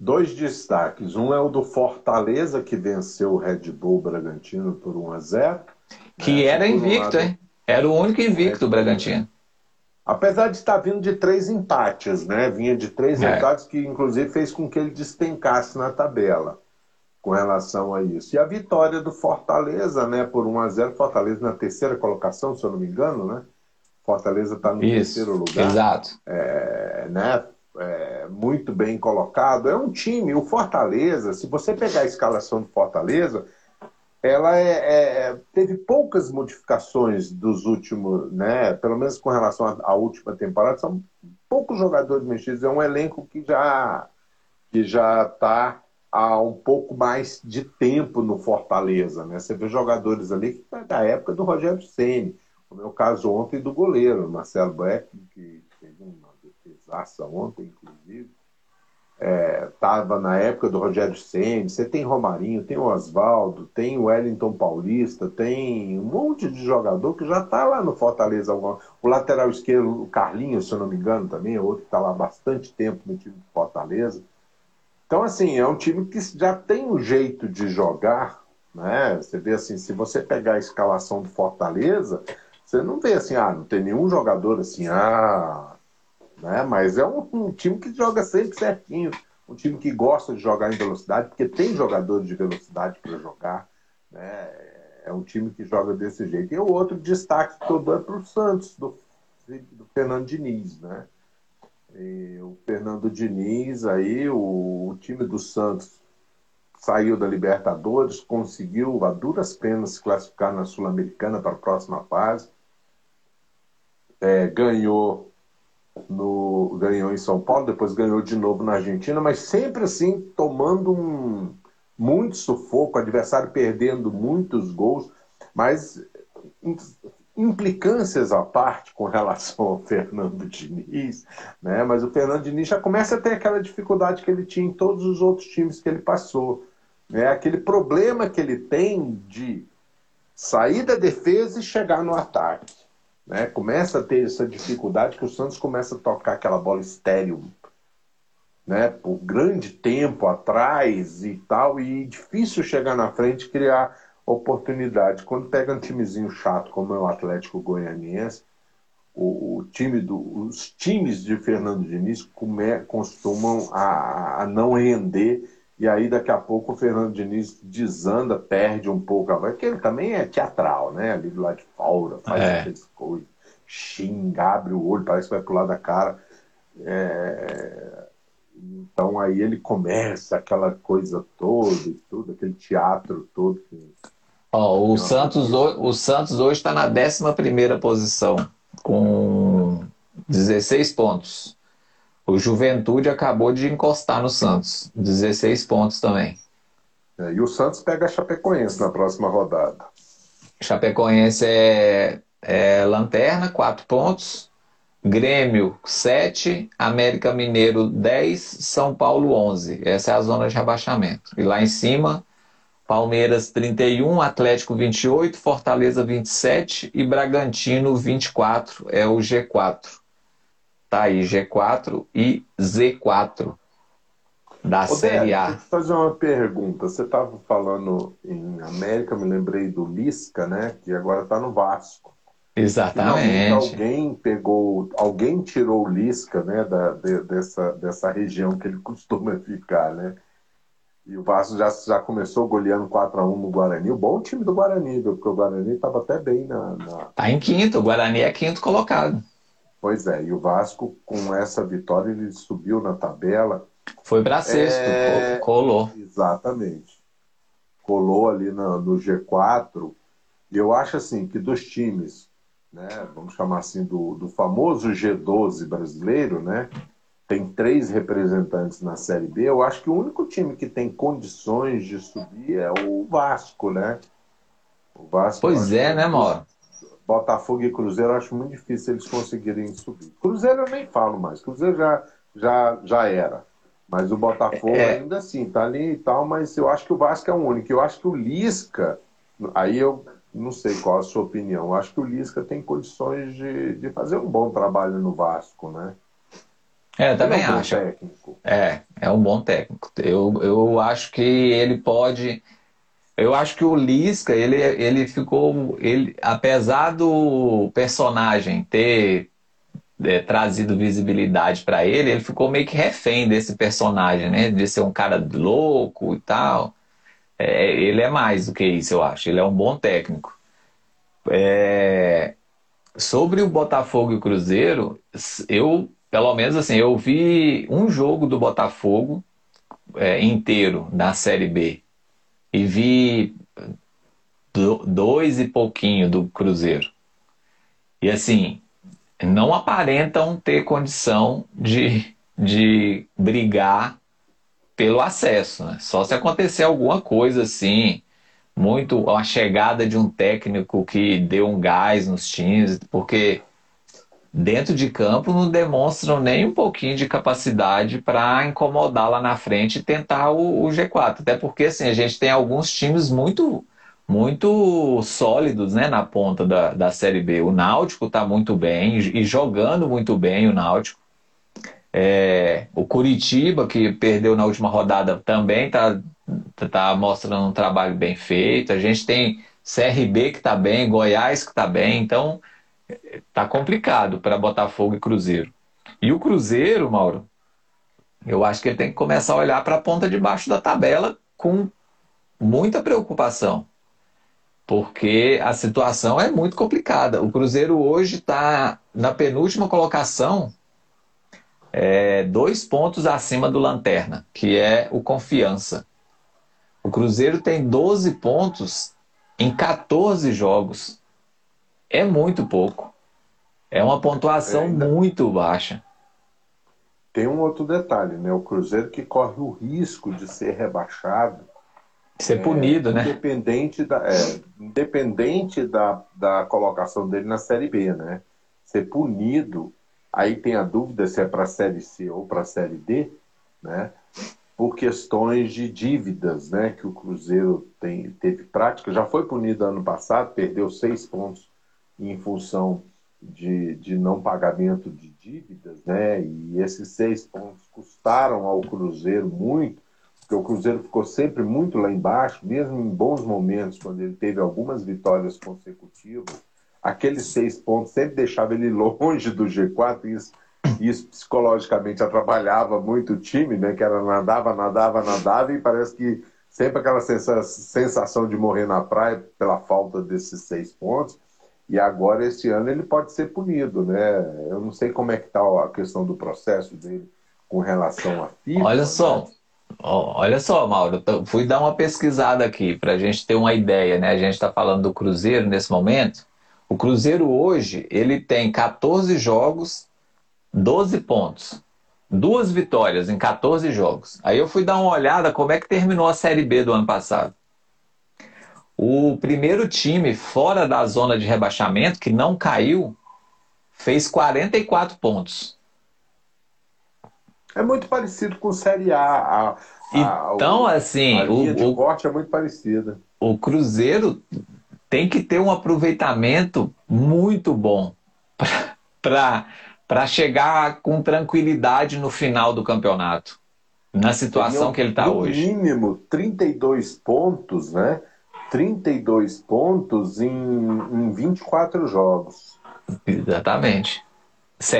Dois destaques. Um é o do Fortaleza, que venceu o Red Bull Bragantino por 1 a 0 Que né? era invicto, um lado... hein? Era o único invicto do Bragantino. Apesar de estar vindo de três empates, né? Vinha de três é. empates que, inclusive, fez com que ele despencasse na tabela com relação a isso. E a vitória do Fortaleza, né? Por 1 a 0 Fortaleza na terceira colocação, se eu não me engano, né? Fortaleza está no isso, terceiro lugar. Exato. É, né? é, muito bem colocado. É um time, o Fortaleza, se você pegar a escalação do Fortaleza, ela é, é, teve poucas modificações dos últimos, né? Pelo menos com relação à, à, última temporada, são poucos jogadores mexidos. É um elenco que já que já está há um pouco mais de tempo no Fortaleza, né? Você vê jogadores ali que é da época do Rogério Ceni, como é o caso ontem do goleiro Marcelo Beck, que fez uma Praça ontem, inclusive. Estava é, na época do Rogério Senna, você tem Romarinho, tem o Oswaldo, tem o Wellington Paulista, tem um monte de jogador que já está lá no Fortaleza. O lateral esquerdo, o Carlinhos, se eu não me engano, também é outro que está lá há bastante tempo no time do Fortaleza. Então, assim, é um time que já tem um jeito de jogar, né? Você vê assim, se você pegar a escalação do Fortaleza, você não vê assim, ah, não tem nenhum jogador assim, ah, né? Mas é um, um, time que joga sempre certinho, um time que gosta de jogar em velocidade, porque tem jogadores de velocidade para jogar. Né? É um time que joga desse jeito. E o outro destaque todo é para o Santos, do, do Fernando Diniz. Né? E o Fernando Diniz, aí, o, o time do Santos saiu da Libertadores, conseguiu a duras penas se classificar na Sul-Americana para a próxima fase. É, ganhou no, ganhou em São Paulo, depois ganhou de novo na Argentina, mas sempre assim tomando um muito sufoco, adversário perdendo muitos gols, mas implicâncias à parte com relação ao Fernando Diniz, né? Mas o Fernando Diniz já começa a ter aquela dificuldade que ele tinha em todos os outros times que ele passou, né? Aquele problema que ele tem de sair da defesa e chegar no ataque. Né? Começa a ter essa dificuldade que o Santos começa a tocar aquela bola estéreo né? por grande tempo atrás e tal, e difícil chegar na frente e criar oportunidade. Quando pega um timezinho chato como é o Atlético Goianiense, o, o time do, os times de Fernando Diniz come, costumam a, a não render e aí, daqui a pouco, o Fernando Diniz desanda, perde um pouco a voz, porque ele também é teatral, né? Ali do lado de fora, faz é. aquelas coisas, xinga, abre o olho, parece que vai pro lado da cara. É... Então, aí ele começa aquela coisa toda e tudo, aquele teatro todo. Que... Oh, o, Santos, o Santos hoje está na 11 posição, com 16 pontos. O Juventude acabou de encostar no Santos, 16 pontos também. É, e o Santos pega a Chapecoense na próxima rodada. Chapecoense é, é lanterna, 4 pontos. Grêmio, 7. América Mineiro, 10. São Paulo, 11. Essa é a zona de rebaixamento. E lá em cima, Palmeiras, 31. Atlético, 28. Fortaleza, 27. E Bragantino, 24. É o G4. Tá aí G4 e Z4 da Ô, Série A. Deixa eu fazer uma pergunta. Você estava falando em América, me lembrei do Lisca, né? Que agora está no Vasco. Exatamente. alguém pegou, alguém tirou o Lisca, né, da, de, dessa, dessa região que ele costuma ficar, né? E o Vasco já, já começou goleando 4x1 no Guarani. O bom time do Guarani, viu? porque o Guarani estava até bem na, na. Tá em quinto, o Guarani é quinto colocado. Pois é, e o Vasco, com essa vitória, ele subiu na tabela. Foi para sexto, é... colou. Exatamente. Colou ali no, no G4. E eu acho assim que dos times, né, vamos chamar assim, do, do famoso G12 brasileiro, né? Tem três representantes na Série B. Eu acho que o único time que tem condições de subir é o Vasco, né? O Vasco. Pois é, né, Mauro? Botafogo e Cruzeiro, eu acho muito difícil eles conseguirem subir. Cruzeiro eu nem falo mais, Cruzeiro já, já, já era. Mas o Botafogo é. ainda assim, tá ali e tal, mas eu acho que o Vasco é o único. Eu acho que o Lisca, aí eu não sei qual a sua opinião, eu acho que o Lisca tem condições de, de fazer um bom trabalho no Vasco, né? É, eu também é um acho. Técnico. É, é um bom técnico. Eu, eu acho que ele pode eu acho que o Lisca, ele, ele ficou. Ele, apesar do personagem ter é, trazido visibilidade para ele, ele ficou meio que refém desse personagem, né? De ser um cara louco e tal. É, ele é mais do que isso, eu acho. Ele é um bom técnico. É, sobre o Botafogo e o Cruzeiro, eu, pelo menos assim, eu vi um jogo do Botafogo é, inteiro na Série B e vi dois e pouquinho do Cruzeiro. E assim, não aparentam ter condição de, de brigar pelo acesso. Né? Só se acontecer alguma coisa assim, muito a chegada de um técnico que deu um gás nos times, porque dentro de campo não demonstram nem um pouquinho de capacidade para incomodar lá na frente e tentar o, o, G4. Até porque assim, a gente tem alguns times muito muito sólidos né, na ponta da, da Série B. O Náutico está muito bem e jogando muito bem o Náutico. É, o Curitiba, que perdeu na última rodada, também está tá mostrando um trabalho bem feito. A gente tem CRB que está bem, Goiás que está bem. Então, tá complicado para Botafogo e Cruzeiro. E o Cruzeiro, Mauro, eu acho que ele tem que começar a olhar para a ponta de baixo da tabela com muita preocupação, porque a situação é muito complicada. O Cruzeiro hoje está na penúltima colocação, é, dois pontos acima do Lanterna, que é o Confiança. O Cruzeiro tem 12 pontos em 14 jogos é muito pouco. É uma pontuação é, ainda... muito baixa. Tem um outro detalhe, né? O Cruzeiro que corre o risco de ser rebaixado. Ser é, punido, né? Independente, da, é, independente da, da colocação dele na Série B, né? Ser punido, aí tem a dúvida se é para a Série C ou para a Série D, né? Por questões de dívidas, né? Que o Cruzeiro tem, teve prática. Já foi punido ano passado, perdeu seis pontos em função de, de não pagamento de dívidas, né? E esses seis pontos custaram ao Cruzeiro muito, porque o Cruzeiro ficou sempre muito lá embaixo, mesmo em bons momentos, quando ele teve algumas vitórias consecutivas. Aqueles seis pontos sempre deixava ele longe do G4, e isso, isso psicologicamente atrapalhava muito o time, né? Que era nadava, nadava, nadava, e parece que sempre aquela sensação de morrer na praia pela falta desses seis pontos. E agora, esse ano, ele pode ser punido, né? Eu não sei como é que está a questão do processo dele com relação à FIFA. Olha só, né? olha só, Mauro, fui dar uma pesquisada aqui para a gente ter uma ideia, né? A gente está falando do Cruzeiro nesse momento. O Cruzeiro hoje, ele tem 14 jogos, 12 pontos. Duas vitórias em 14 jogos. Aí eu fui dar uma olhada como é que terminou a Série B do ano passado. O primeiro time fora da zona de rebaixamento, que não caiu, fez 44 pontos. É muito parecido com Série A. A, a então, assim. A linha o, de corte é muito parecida. O Cruzeiro tem que ter um aproveitamento muito bom para chegar com tranquilidade no final do campeonato. Na situação que ele está hoje. No mínimo 32 pontos, né? 32 pontos em, em 24 jogos. Exatamente.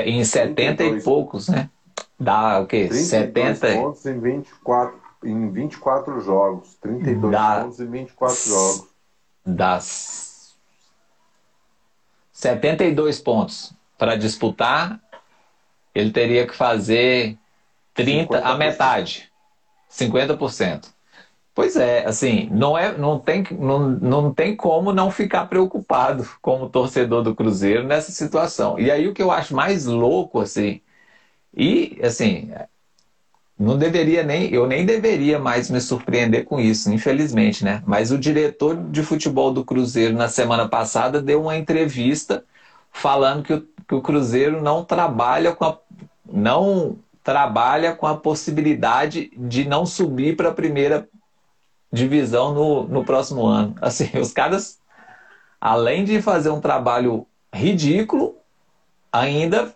Em 70 32. e poucos, né? Dá o quê? 70 pontos em 24, em 24 jogos. 32 Dá... pontos em 24 jogos. Dá 72 pontos para disputar, ele teria que fazer 30, 50%. a metade, 50%. Pois é, assim, não, é, não, tem, não, não tem como não ficar preocupado como torcedor do Cruzeiro nessa situação. E aí o que eu acho mais louco, assim, e assim, não deveria nem, eu nem deveria mais me surpreender com isso, infelizmente, né? Mas o diretor de futebol do Cruzeiro na semana passada deu uma entrevista falando que o, que o Cruzeiro não trabalha com a, não trabalha com a possibilidade de não subir para a primeira divisão no, no próximo ano. Assim, os caras, além de fazer um trabalho ridículo, ainda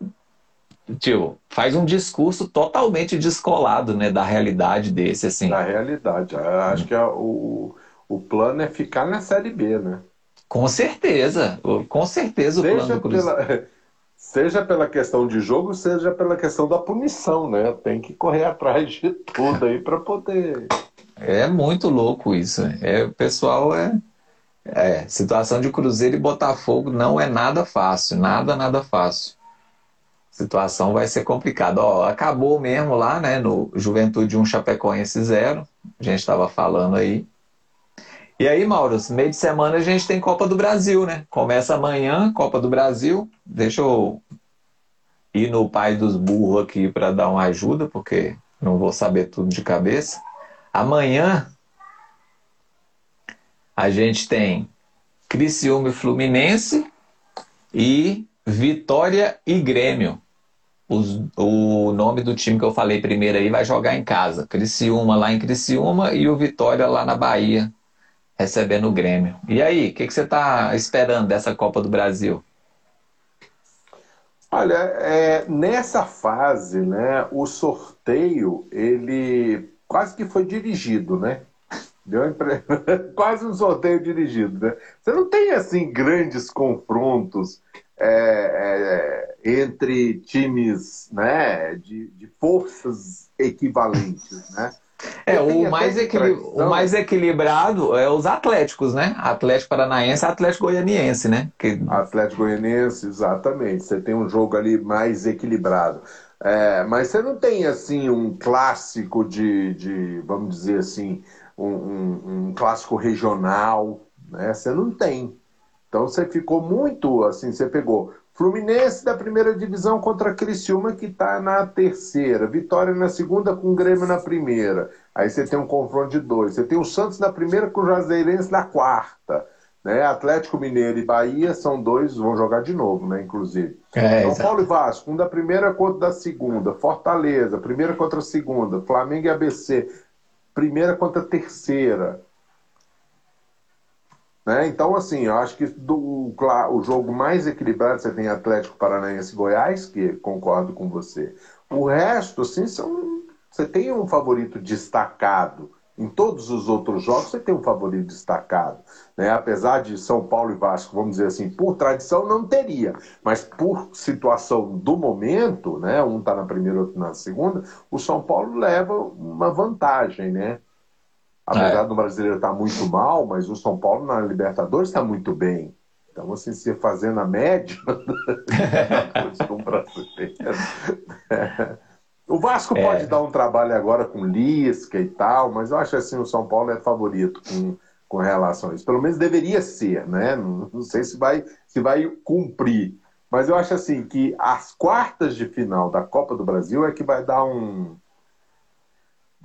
tio, faz um discurso totalmente descolado né, da realidade desse. Assim. Da realidade. Acho que a, o, o plano é ficar na Série B, né? Com certeza, com certeza o seja plano do Cruzeiro. Pela, seja pela questão de jogo, seja pela questão da punição, né? Tem que correr atrás de tudo aí para poder. É muito louco isso. É, o pessoal é, é. Situação de Cruzeiro e Botafogo não é nada fácil. Nada, nada fácil. Situação vai ser complicada. Ó, acabou mesmo lá, né? No Juventude 1 Chapecoense 0. A gente estava falando aí. E aí, Mauro, meio de semana a gente tem Copa do Brasil, né? Começa amanhã, Copa do Brasil. Deixa eu ir no pai dos burros aqui para dar uma ajuda, porque não vou saber tudo de cabeça. Amanhã a gente tem Criciúma e Fluminense e Vitória e Grêmio. Os, o nome do time que eu falei primeiro aí vai jogar em casa. Criciúma lá em Criciúma e o Vitória lá na Bahia recebendo o Grêmio. E aí, o que, que, você está esperando dessa Copa do Brasil? Olha, é, nessa fase, né, o sorteio ele quase que foi dirigido, né? Deu impre... quase um sorteio dirigido, né? Você não tem assim grandes confrontos é, é, entre times, né, de, de forças equivalentes, né? É, o mais, equili... o mais equilibrado é os Atléticos, né? Atlético Paranaense e Atlético Goianiense, né? Que... Atlético Goianiense, exatamente. Você tem um jogo ali mais equilibrado. É, mas você não tem, assim, um clássico de, de vamos dizer assim, um, um, um clássico regional, né? Você não tem. Então você ficou muito, assim, você pegou Fluminense da primeira divisão contra Criciúma, que está na terceira. Vitória na segunda com o Grêmio na primeira. Aí você tem um confronto de dois. Você tem o Santos na primeira com o Jazeirense na quarta. Né? Atlético Mineiro e Bahia são dois, vão jogar de novo, né? Inclusive. É, São Paulo e Vasco, um da primeira contra da segunda. Fortaleza, primeira contra a segunda. Flamengo e ABC, primeira contra a terceira. Né? Então, assim, eu acho que do, o jogo mais equilibrado você tem Atlético Paranaense e Goiás, que concordo com você. O resto, assim, são, você tem um favorito destacado. Em todos os outros jogos você tem um favorito destacado. Né? Apesar de São Paulo e Vasco, vamos dizer assim, por tradição não teria. Mas por situação do momento, né? um está na primeira, outro na segunda, o São Paulo leva uma vantagem, né? Apesar é. do brasileiro estar tá muito mal, mas o São Paulo na Libertadores está muito bem. Então, assim, se fazendo a média do brasileiro. O Vasco é. pode dar um trabalho agora com Lisca e tal, mas eu acho assim o São Paulo é favorito com, com relação a isso. Pelo menos deveria ser, né? Não, não sei se vai, se vai cumprir. Mas eu acho assim que as quartas de final da Copa do Brasil é que vai dar um,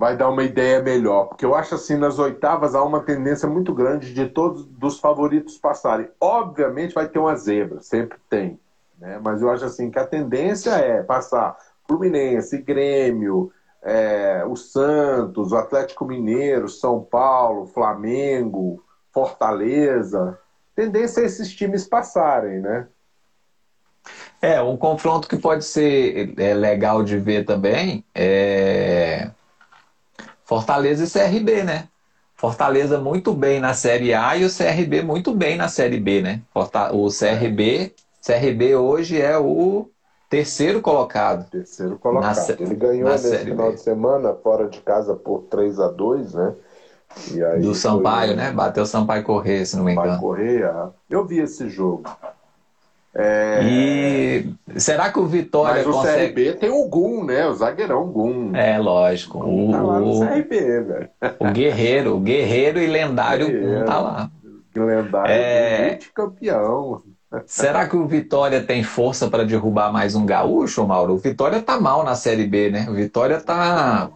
vai dar uma ideia melhor. Porque eu acho assim, nas oitavas há uma tendência muito grande de todos dos favoritos passarem. Obviamente vai ter uma zebra, sempre tem. Né? Mas eu acho assim que a tendência é passar Fluminense, Grêmio, é, o Santos, o Atlético Mineiro, São Paulo, Flamengo, Fortaleza. Tendência é esses times passarem, né? É, um confronto que pode ser é, legal de ver também é Fortaleza e CRB, né? Fortaleza muito bem na Série A e o CRB muito bem na Série B, né? O CRB, CRB hoje é o terceiro colocado. Terceiro colocado. Ele ganhou nesse final B. de semana fora de casa por 3 a 2 né? Do Sampaio, foi... né? Bateu o Sampaio Correia, se não me engano. Sampaio Correia. Eu vi esse jogo. É... E será que o Vitória Mas o consegue... CRB tem o Gum, né? O zagueirão Gum. É, lógico. O, tá lá no CRB, velho. O Guerreiro, o Guerreiro e lendário. Gum tá lá. Lendário é... campeão. Será que o Vitória tem força para derrubar mais um gaúcho, Mauro? O Vitória tá mal na Série B, né? O Vitória tá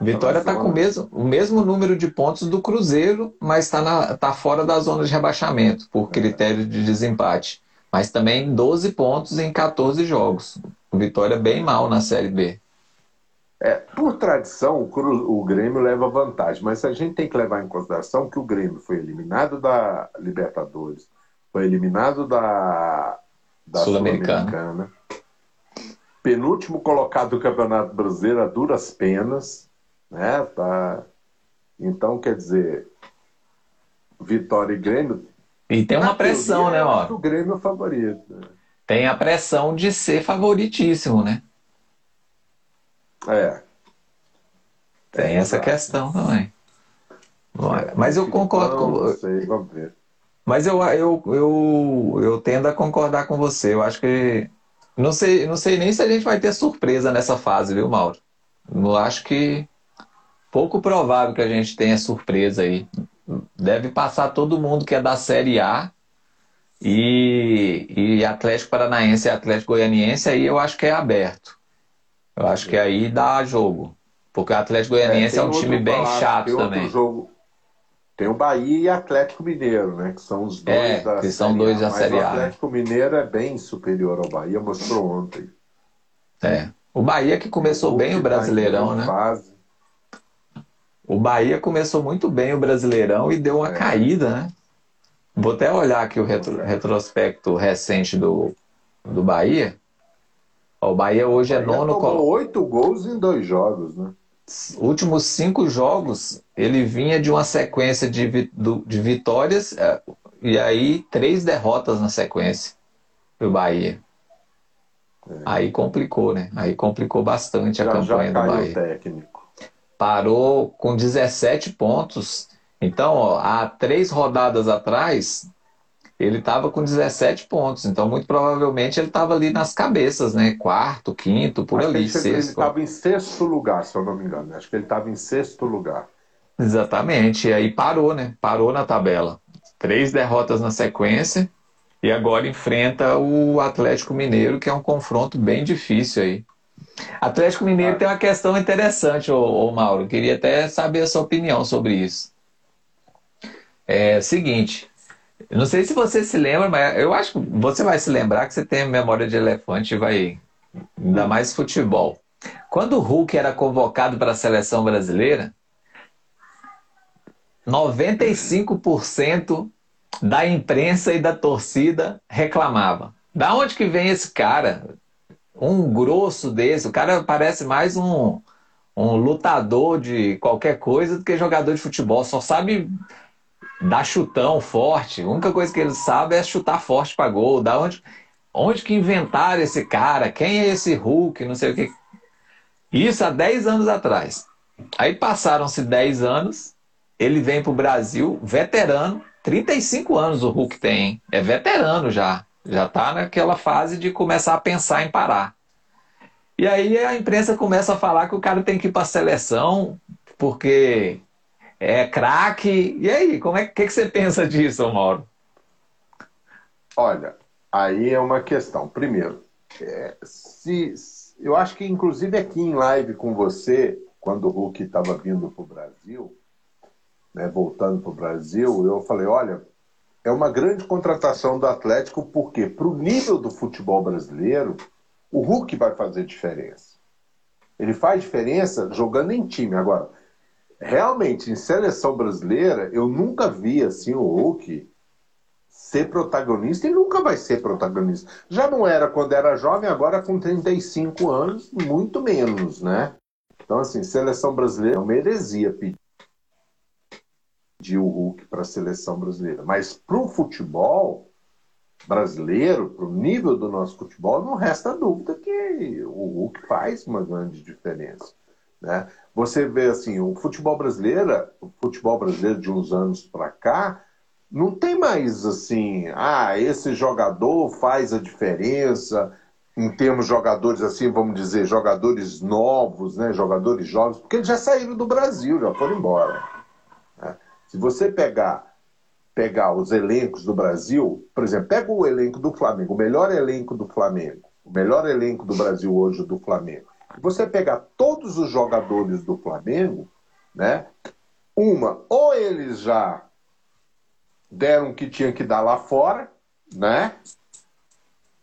Vitória está com o mesmo, o mesmo número de pontos do Cruzeiro, mas está tá fora da zona de rebaixamento, por critério de desempate. Mas também 12 pontos em 14 jogos. O Vitória bem mal na Série B. É, por tradição, o, Cru, o Grêmio leva vantagem, mas a gente tem que levar em consideração que o Grêmio foi eliminado da Libertadores, foi eliminado da, da Sul-Americana, Sul penúltimo colocado do Campeonato Brasileiro a duras penas, né? Tá... Então, quer dizer, Vitória e Grêmio. E tem uma pressão, né, ó? O Grêmio é o favorito. Né? Tem a pressão de ser favoritíssimo, né? É. Tem é essa questão também. É, mas eu concordo com você. Vamos ver. Mas eu, eu, eu, eu tendo a concordar com você. Eu acho que. Não sei, não sei nem se a gente vai ter surpresa nessa fase, viu, Mauro? Eu acho que pouco provável que a gente tenha surpresa aí. Deve passar todo mundo que é da Série A e, e Atlético Paranaense e Atlético Goianiense, aí eu acho que é aberto. Eu acho que aí dá jogo. Porque o Atlético Goianiense é, é um time bem chato também. Jogo. Tem o Bahia e Atlético Mineiro, né? Que são os dois é, da que são dois da Série A. O Atlético Mineiro é bem superior ao Bahia, mostrou ontem. É. O Bahia que começou o bem o tá Brasileirão, né? Fase. O Bahia começou muito bem o Brasileirão e deu uma é. caída, né? Vou até olhar aqui o retro, retrospecto recente do, do Bahia. O Bahia hoje é Bahia nono. Tomou oito gols em dois jogos, né? Últimos cinco jogos, ele vinha de uma sequência de, de vitórias é, e aí três derrotas na sequência do Bahia. É. Aí complicou, né? Aí complicou bastante a campanha já do Bahia. técnico parou com 17 pontos. Então, ó, há três rodadas atrás, ele estava com 17 pontos. Então, muito provavelmente, ele estava ali nas cabeças, né? Quarto, quinto, por Acho ali, sexto. Ele estava em sexto lugar, se eu não me engano. Acho que ele estava em sexto lugar. Exatamente. E aí parou, né? Parou na tabela. Três derrotas na sequência. E agora enfrenta o Atlético Mineiro, que é um confronto bem difícil aí. Atlético Mineiro tem uma questão interessante, ô, ô Mauro. Queria até saber a sua opinião sobre isso. É o seguinte, não sei se você se lembra, mas eu acho que você vai se lembrar que você tem memória de elefante e vai ainda mais futebol. Quando o Hulk era convocado para a seleção brasileira, 95% da imprensa e da torcida reclamava. Da onde que vem esse cara? um grosso desse, o cara parece mais um, um lutador de qualquer coisa do que jogador de futebol. Só sabe dar chutão forte. A única coisa que ele sabe é chutar forte para gol. Da onde, onde que inventaram esse cara? Quem é esse Hulk? Não sei o que. Isso há 10 anos atrás. Aí passaram-se 10 anos, ele vem para o Brasil, veterano, 35 anos o Hulk tem, é veterano já já está naquela fase de começar a pensar em parar. E aí a imprensa começa a falar que o cara tem que ir para a seleção porque é craque. E aí, como é que, que você pensa disso, Mauro? Olha, aí é uma questão. Primeiro, é, se, eu acho que inclusive aqui em live com você, quando o Hulk estava vindo para o Brasil, né, voltando para o Brasil, eu falei, olha, é uma grande contratação do Atlético, porque para o nível do futebol brasileiro, o Hulk vai fazer diferença. Ele faz diferença jogando em time. Agora, realmente, em seleção brasileira, eu nunca vi assim o Hulk ser protagonista e nunca vai ser protagonista. Já não era quando era jovem, agora com 35 anos, muito menos, né? Então, assim, seleção brasileira é uma heresia pedir o Hulk para a seleção brasileira. Mas para o futebol brasileiro, para o nível do nosso futebol, não resta dúvida que o Hulk faz uma grande diferença. Né? Você vê assim, o futebol brasileiro, o futebol brasileiro de uns anos para cá, não tem mais assim, ah, esse jogador faz a diferença em termos de jogadores assim, vamos dizer, jogadores novos, né, jogadores jovens, porque eles já saíram do Brasil, já foram embora. Né? Se você pegar pegar os elencos do Brasil, por exemplo, pega o elenco do Flamengo, o melhor elenco do Flamengo, o melhor elenco do Brasil hoje do Flamengo. Você pegar todos os jogadores do Flamengo, né? Uma, ou eles já deram o que tinha que dar lá fora, né?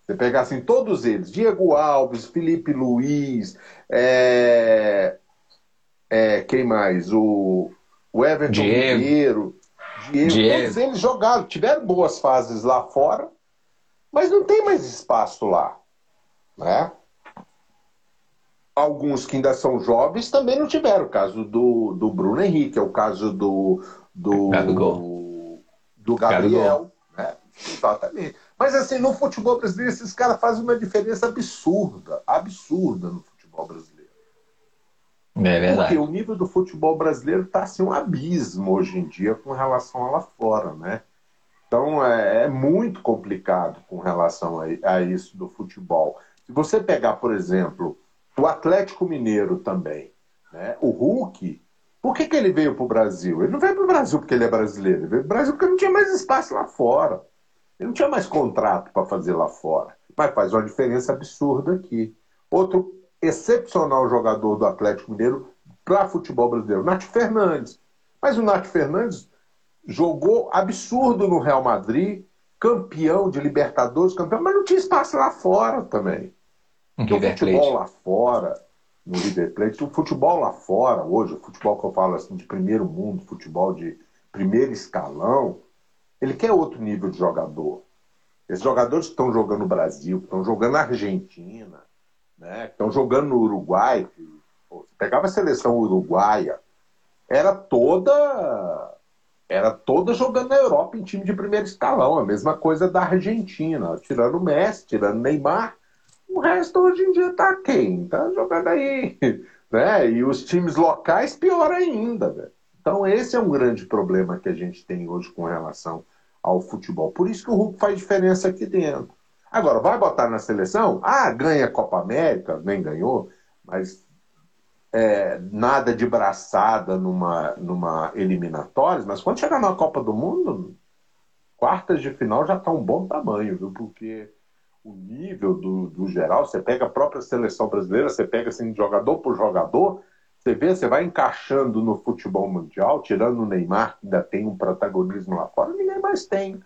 Você pegar assim todos eles, Diego Alves, Felipe Luiz, é... É, quem mais? O, o Everton Diego. Diego, Diego. todos eles jogaram, tiveram boas fases lá fora, mas não tem mais espaço lá, né? Alguns que ainda são jovens também não tiveram. O caso do, do Bruno Henrique, é o caso do, do, Gabigol. do Gabriel. Né? Exatamente. Mas assim, no futebol brasileiro, esses caras fazem uma diferença absurda, absurda no futebol brasileiro. É verdade. Porque o nível do futebol brasileiro está assim, um abismo hoje em dia com relação a lá fora, né? Então é, é muito complicado com relação a, a isso do futebol. Se você pegar, por exemplo, o Atlético Mineiro também, né? o Hulk, por que, que ele veio para o Brasil? Ele não veio para o Brasil porque ele é brasileiro, ele veio para o Brasil porque não tinha mais espaço lá fora. Ele não tinha mais contrato para fazer lá fora. Mas faz uma diferença absurda aqui. Outro excepcional jogador do Atlético Mineiro para futebol brasileiro, Nath Fernandes. Mas o Nath Fernandes jogou absurdo no Real Madrid, campeão de Libertadores, campeão, mas não tinha espaço lá fora também. Porque o futebol Plate. lá fora, no River Plate, o futebol lá fora, hoje, o futebol que eu falo assim, de primeiro mundo, futebol de primeiro escalão, ele quer outro nível de jogador. Esses jogadores que estão jogando no Brasil, que estão jogando na Argentina, né, que estão jogando no Uruguai, que, pô, pegava a seleção uruguaia, era toda era toda jogando na Europa em time de primeiro escalão, a mesma coisa da Argentina, tirando o Messi, tirando o Neymar, o resto hoje em dia tá quem? Tá jogando aí, né? E os times locais pior ainda, velho. Então esse é um grande problema que a gente tem hoje com relação ao futebol. Por isso que o Hulk faz diferença aqui dentro. Agora, vai botar na seleção? Ah, ganha Copa América, nem ganhou, mas é, nada de braçada numa, numa eliminatória, mas quando chegar na Copa do Mundo, quartas de final já está um bom tamanho, viu? Porque o nível do, do geral, você pega a própria seleção brasileira, você pega assim, jogador por jogador, você vê, você vai encaixando no futebol mundial, tirando o Neymar, que ainda tem um protagonismo lá fora, ninguém mais tem.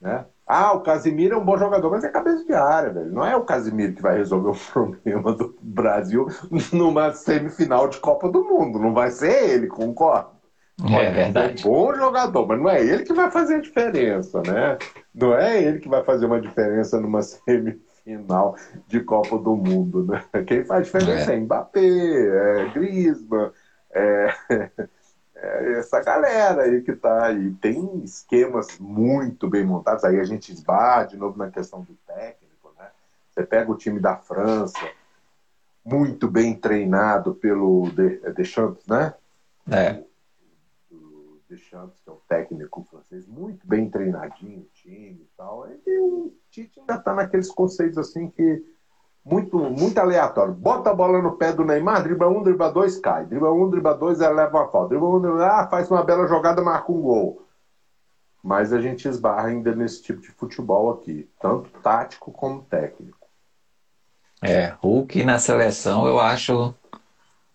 Né? Ah, o Casimiro é um bom jogador, mas é cabeça de área, velho. Não é o Casimiro que vai resolver o problema do Brasil numa semifinal de Copa do Mundo. Não vai ser ele, concordo. É verdade. É um bom jogador, mas não é ele que vai fazer a diferença, né? Não é ele que vai fazer uma diferença numa semifinal de Copa do Mundo, né? Quem faz diferença é, é Mbappé, é Griezmann, é, é essa galera aí que tá aí. Tem esquemas muito bem montados, aí a gente esbarra de novo na questão do técnico, né? Você pega o time da França, muito bem treinado pelo Deschamps, né? É. Deschamps, que é o técnico francês, muito bem treinadinho time e tal. E o Tite ainda tá naqueles conceitos assim que muito, muito aleatório. Bota a bola no pé do Neymar, dribla um, dribla dois, cai. Dribla um, dribla dois, ela leva uma falta. Dribla um, dribla, ah, faz uma bela jogada, marca um gol. Mas a gente esbarra ainda nesse tipo de futebol aqui, tanto tático como técnico. É, Hulk na seleção eu acho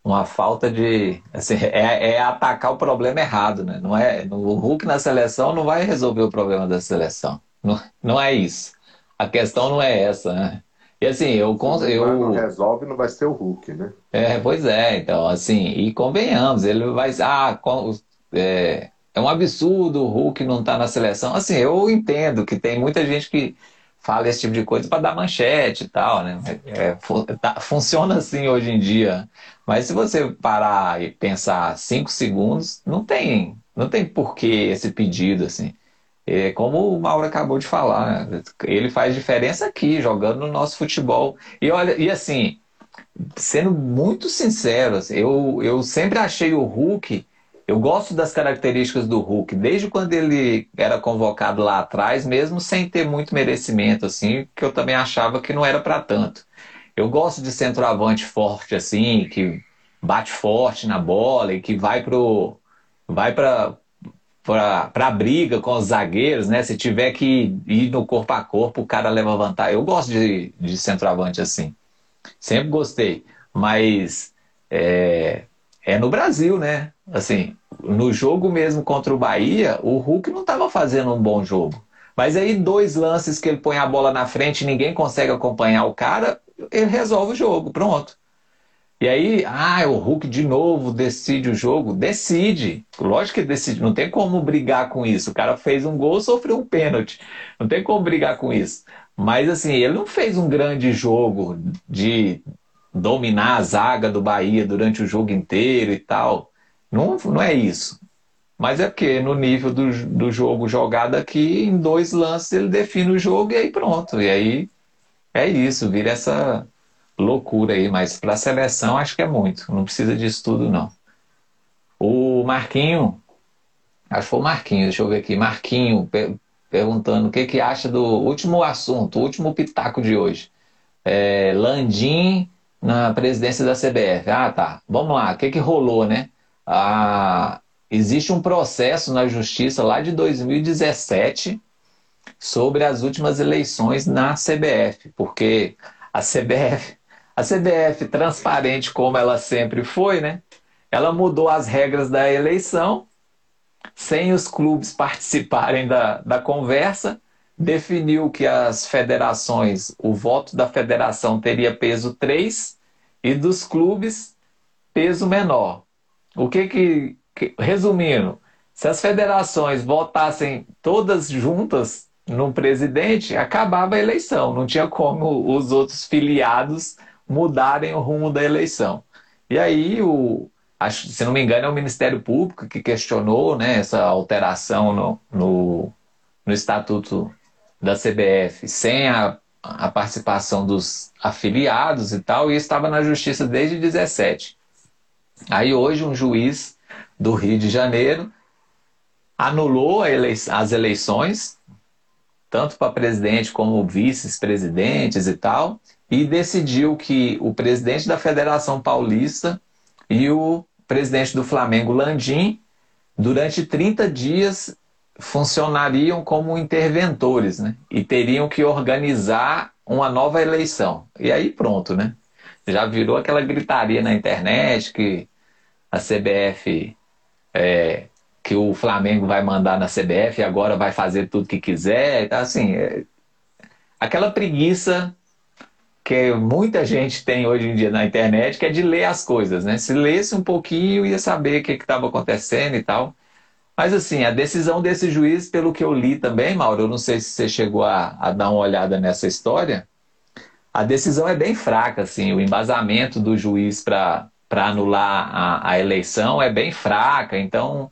uma falta de. Assim, é, é, atacar o problema errado, né? Não é, o Hulk na seleção não vai resolver o problema da seleção. Não, não é isso. A questão não é essa, né? E assim, eu. eu não resolve, não vai ser o Hulk, né? É, pois é, então, assim, e convenhamos, ele vai. Ah, é, é um absurdo o Hulk não estar tá na seleção. Assim, eu entendo que tem muita gente que fala esse tipo de coisa para dar manchete e tal, né? É, tá, funciona assim hoje em dia. Mas se você parar e pensar cinco segundos, não tem Não tem porquê esse pedido, assim. É, como o Mauro acabou de falar, né? ele faz diferença aqui, jogando no nosso futebol. E olha, e assim, sendo muito sincero, assim, eu, eu sempre achei o Hulk, eu gosto das características do Hulk, desde quando ele era convocado lá atrás, mesmo sem ter muito merecimento, assim, que eu também achava que não era para tanto. Eu gosto de centroavante forte, assim, que bate forte na bola e que vai pro vai para para a briga com os zagueiros, né? Se tiver que ir no corpo a corpo, o cara leva vantagem. Eu gosto de, de centroavante assim. Sempre gostei. Mas é, é no Brasil, né? Assim, no jogo mesmo contra o Bahia, o Hulk não estava fazendo um bom jogo. Mas aí, dois lances que ele põe a bola na frente e ninguém consegue acompanhar o cara, ele resolve o jogo. Pronto. E aí, ah, o Hulk de novo decide o jogo. Decide. Lógico que decide. Não tem como brigar com isso. O cara fez um gol, sofreu um pênalti. Não tem como brigar com isso. Mas assim, ele não fez um grande jogo de dominar a zaga do Bahia durante o jogo inteiro e tal. Não, não é isso. Mas é porque no nível do, do jogo jogado aqui, em dois lances ele define o jogo e aí pronto. E aí é isso, vira essa loucura aí, mas para a seleção acho que é muito, não precisa disso tudo não. O Marquinho, acho que foi o Marquinho, deixa eu ver aqui, Marquinho per perguntando o que, que acha do último assunto, último pitaco de hoje. É, Landim na presidência da CBF. Ah, tá. Vamos lá, o que, que rolou, né? Ah, existe um processo na justiça lá de 2017 sobre as últimas eleições na CBF, porque a CBF a CBF, transparente como ela sempre foi, né? Ela mudou as regras da eleição, sem os clubes participarem da, da conversa, definiu que as federações, o voto da federação teria peso 3 e dos clubes peso menor. O que que, que resumindo, se as federações votassem todas juntas no presidente, acabava a eleição, não tinha como os outros filiados mudarem o rumo da eleição. E aí, o, acho, se não me engano, é o Ministério Público que questionou né, essa alteração no, no, no Estatuto da CBF sem a, a participação dos afiliados e tal, e estava na Justiça desde 17. Aí hoje um juiz do Rio de Janeiro anulou as eleições, tanto para presidente como vice-presidentes e tal, e decidiu que o presidente da Federação Paulista e o presidente do Flamengo, Landim, durante 30 dias funcionariam como interventores, né? E teriam que organizar uma nova eleição. E aí pronto, né? Já virou aquela gritaria na internet que a CBF, é, que o Flamengo vai mandar na CBF e agora vai fazer tudo que quiser. Então, assim, é, aquela preguiça que muita gente tem hoje em dia na internet, que é de ler as coisas, né? Se lesse um pouquinho, ia saber o que estava acontecendo e tal. Mas assim, a decisão desse juiz, pelo que eu li também, Mauro, eu não sei se você chegou a, a dar uma olhada nessa história, a decisão é bem fraca, assim, o embasamento do juiz para anular a, a eleição é bem fraca, então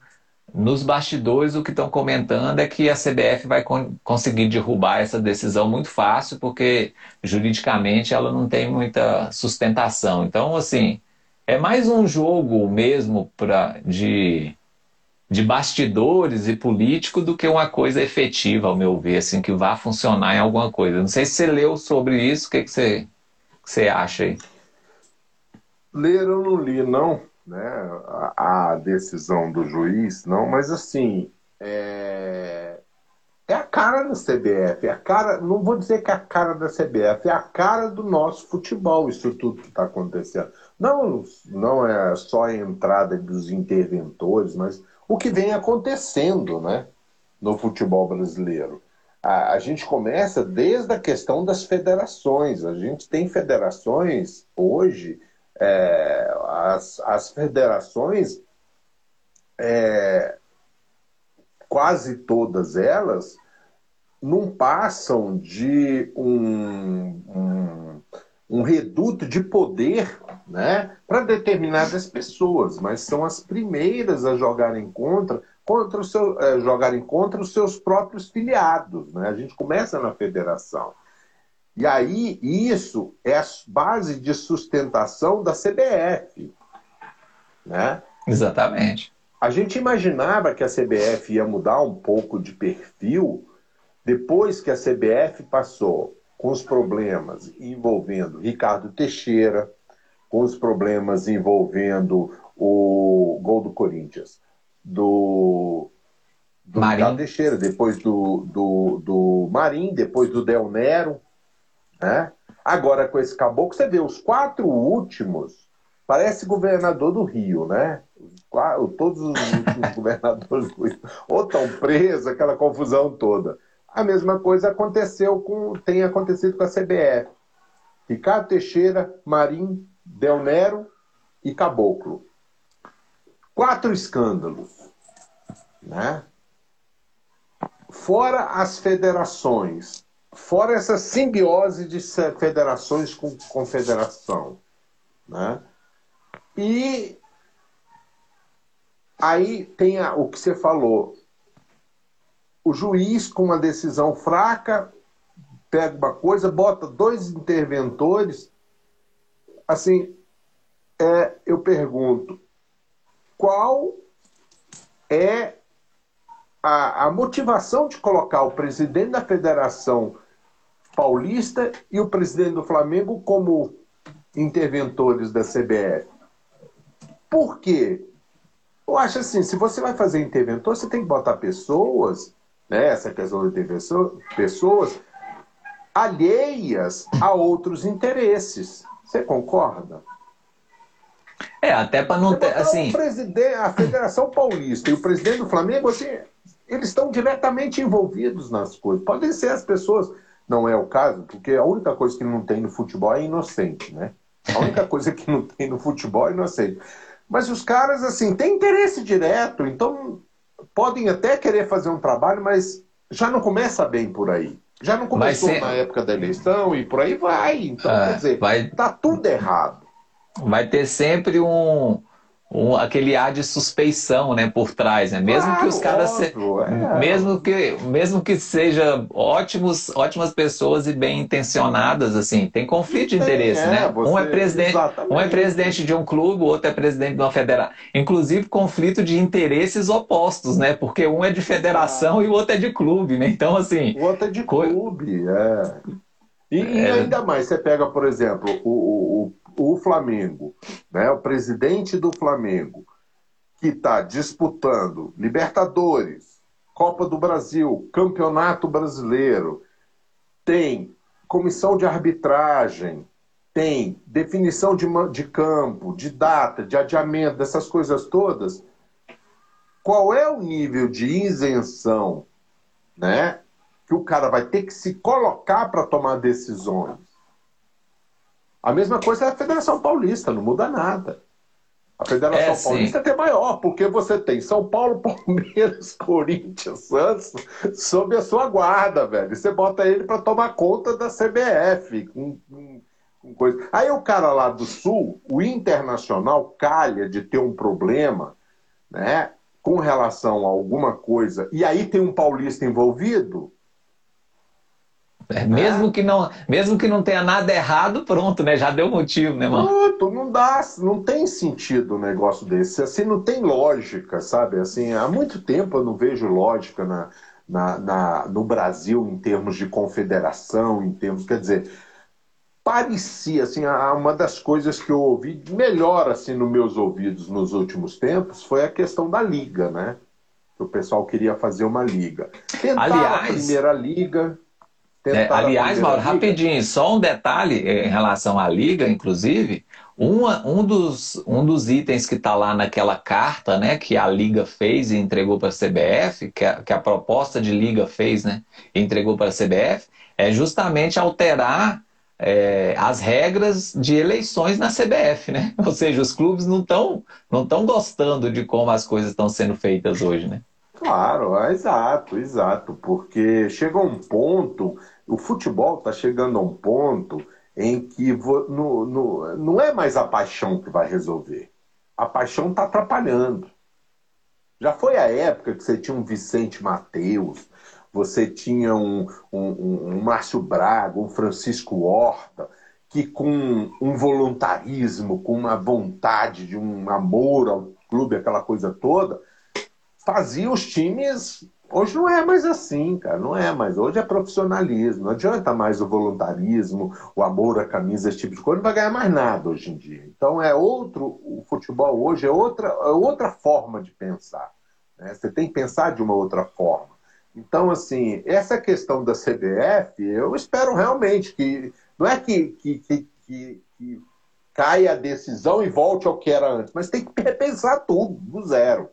nos bastidores, o que estão comentando é que a CBF vai con conseguir derrubar essa decisão muito fácil, porque juridicamente ela não tem muita sustentação. Então, assim, é mais um jogo mesmo pra, de, de bastidores e político do que uma coisa efetiva, ao meu ver, assim, que vá funcionar em alguma coisa. Não sei se você leu sobre isso, o que, que, você, que você acha aí? Ler eu não li, não né, a, a decisão do juiz, não, mas assim, é, é a cara da CBF, é a cara, não vou dizer que é a cara da CBF, é a cara do nosso futebol, isso tudo que está acontecendo. Não, não é só a entrada dos interventores, mas o que vem acontecendo né, no futebol brasileiro. A, a gente começa desde a questão das federações. A gente tem federações hoje é, as, as federações, é, quase todas elas, não passam de um, um, um reduto de poder né, para determinadas pessoas, mas são as primeiras a jogarem contra contra o seu, é, jogarem contra os seus próprios filiados. Né? A gente começa na federação. E aí, isso é a base de sustentação da CBF. Né? Exatamente. A gente imaginava que a CBF ia mudar um pouco de perfil depois que a CBF passou com os problemas envolvendo Ricardo Teixeira, com os problemas envolvendo o gol do Corinthians, do, do Teixeira, depois do, do, do Marim, depois do Del Nero. Né? Agora, com esse caboclo, você vê os quatro últimos, parece governador do Rio, né? Todos os últimos governadores do Rio, ou estão presos, aquela confusão toda. A mesma coisa aconteceu com, tem acontecido com a CBF. Ricardo Teixeira, Marim, Del Nero e Caboclo. Quatro escândalos. Né? Fora as federações, fora essa simbiose de federações com confederação. Né? E aí tem a, o que você falou. O juiz, com uma decisão fraca, pega uma coisa, bota dois interventores. Assim, é, eu pergunto, qual é a, a motivação de colocar o presidente da Federação Paulista e o presidente do Flamengo como interventores da CBF? Por quê? Eu acho assim, se você vai fazer interventor, você tem que botar pessoas, né, essa questão de pessoas alheias a outros interesses. Você concorda? É, até para não ter. Assim... a Federação Paulista e o presidente do Flamengo, assim, eles estão diretamente envolvidos nas coisas. Podem ser as pessoas, não é o caso, porque a única coisa que não tem no futebol é inocente, né? A única coisa que não tem no futebol é inocente. Mas os caras, assim, têm interesse direto, então podem até querer fazer um trabalho, mas já não começa bem por aí. Já não começou ser... na época da eleição e por aí vai. Então, ah, quer dizer, vai... tá tudo errado vai ter sempre um, um, aquele ar de suspeição, né, por trás, né? Mesmo claro, que os caras se... é. mesmo que mesmo que seja ótimos, ótimas pessoas e bem intencionadas, assim, tem conflito de interesse, é, né? Você... um é presidente, Exatamente. um é presidente de um clube, o outro é presidente de uma federação. Inclusive conflito de interesses opostos, né? Porque um é de federação ah. e o outro é de clube, né? Então assim, o outro é de clube, é. E, é... ainda mais, você pega, por exemplo, o, o o Flamengo, né, o presidente do Flamengo, que está disputando Libertadores, Copa do Brasil, Campeonato Brasileiro, tem comissão de arbitragem, tem definição de, de campo, de data, de adiamento, dessas coisas todas. Qual é o nível de isenção né, que o cara vai ter que se colocar para tomar decisões? A mesma coisa é a Federação Paulista, não muda nada. A Federação é, Paulista é até maior, porque você tem São Paulo, Palmeiras, Corinthians, Santos sob a sua guarda, velho. Você bota ele para tomar conta da CBF. Com, com, com coisa. Aí o cara lá do Sul, o Internacional, calha de ter um problema né, com relação a alguma coisa, e aí tem um paulista envolvido, é, mesmo, que não, mesmo que não tenha nada errado, pronto, né? Já deu motivo, né, mano? Pronto, não dá, não tem sentido um negócio desse. Assim, não tem lógica, sabe? Assim, há muito tempo eu não vejo lógica na, na, na, no Brasil em termos de confederação, em termos. Quer dizer, parecia, assim, uma das coisas que eu ouvi melhor, assim, nos meus ouvidos nos últimos tempos foi a questão da liga, né? O pessoal queria fazer uma liga. Tentar Aliás, a primeira liga, é, aliás, Mauro, rapidinho, só um detalhe em relação à liga, inclusive, uma, um, dos, um dos itens que está lá naquela carta né, que a Liga fez e entregou para a CBF, que a, que a proposta de Liga fez né, e entregou para a CBF, é justamente alterar é, as regras de eleições na CBF, né? Ou seja, os clubes não estão não tão gostando de como as coisas estão sendo feitas hoje, né? Claro, é exato, exato, porque chega um ponto o futebol está chegando a um ponto em que no, no, não é mais a paixão que vai resolver. A paixão está atrapalhando. Já foi a época que você tinha um Vicente Mateus, você tinha um, um, um Márcio Braga, um Francisco Horta, que com um voluntarismo, com uma vontade de um amor ao clube, aquela coisa toda, fazia os times. Hoje não é mais assim, cara, não é mais. Hoje é profissionalismo, não adianta mais o voluntarismo, o amor à camisa, esse tipo de coisa, não vai ganhar mais nada hoje em dia. Então é outro, o futebol hoje é outra, é outra forma de pensar. Né? Você tem que pensar de uma outra forma. Então, assim, essa questão da CBF, eu espero realmente que. Não é que, que, que, que, que caia a decisão e volte ao que era antes, mas tem que repensar tudo, do zero.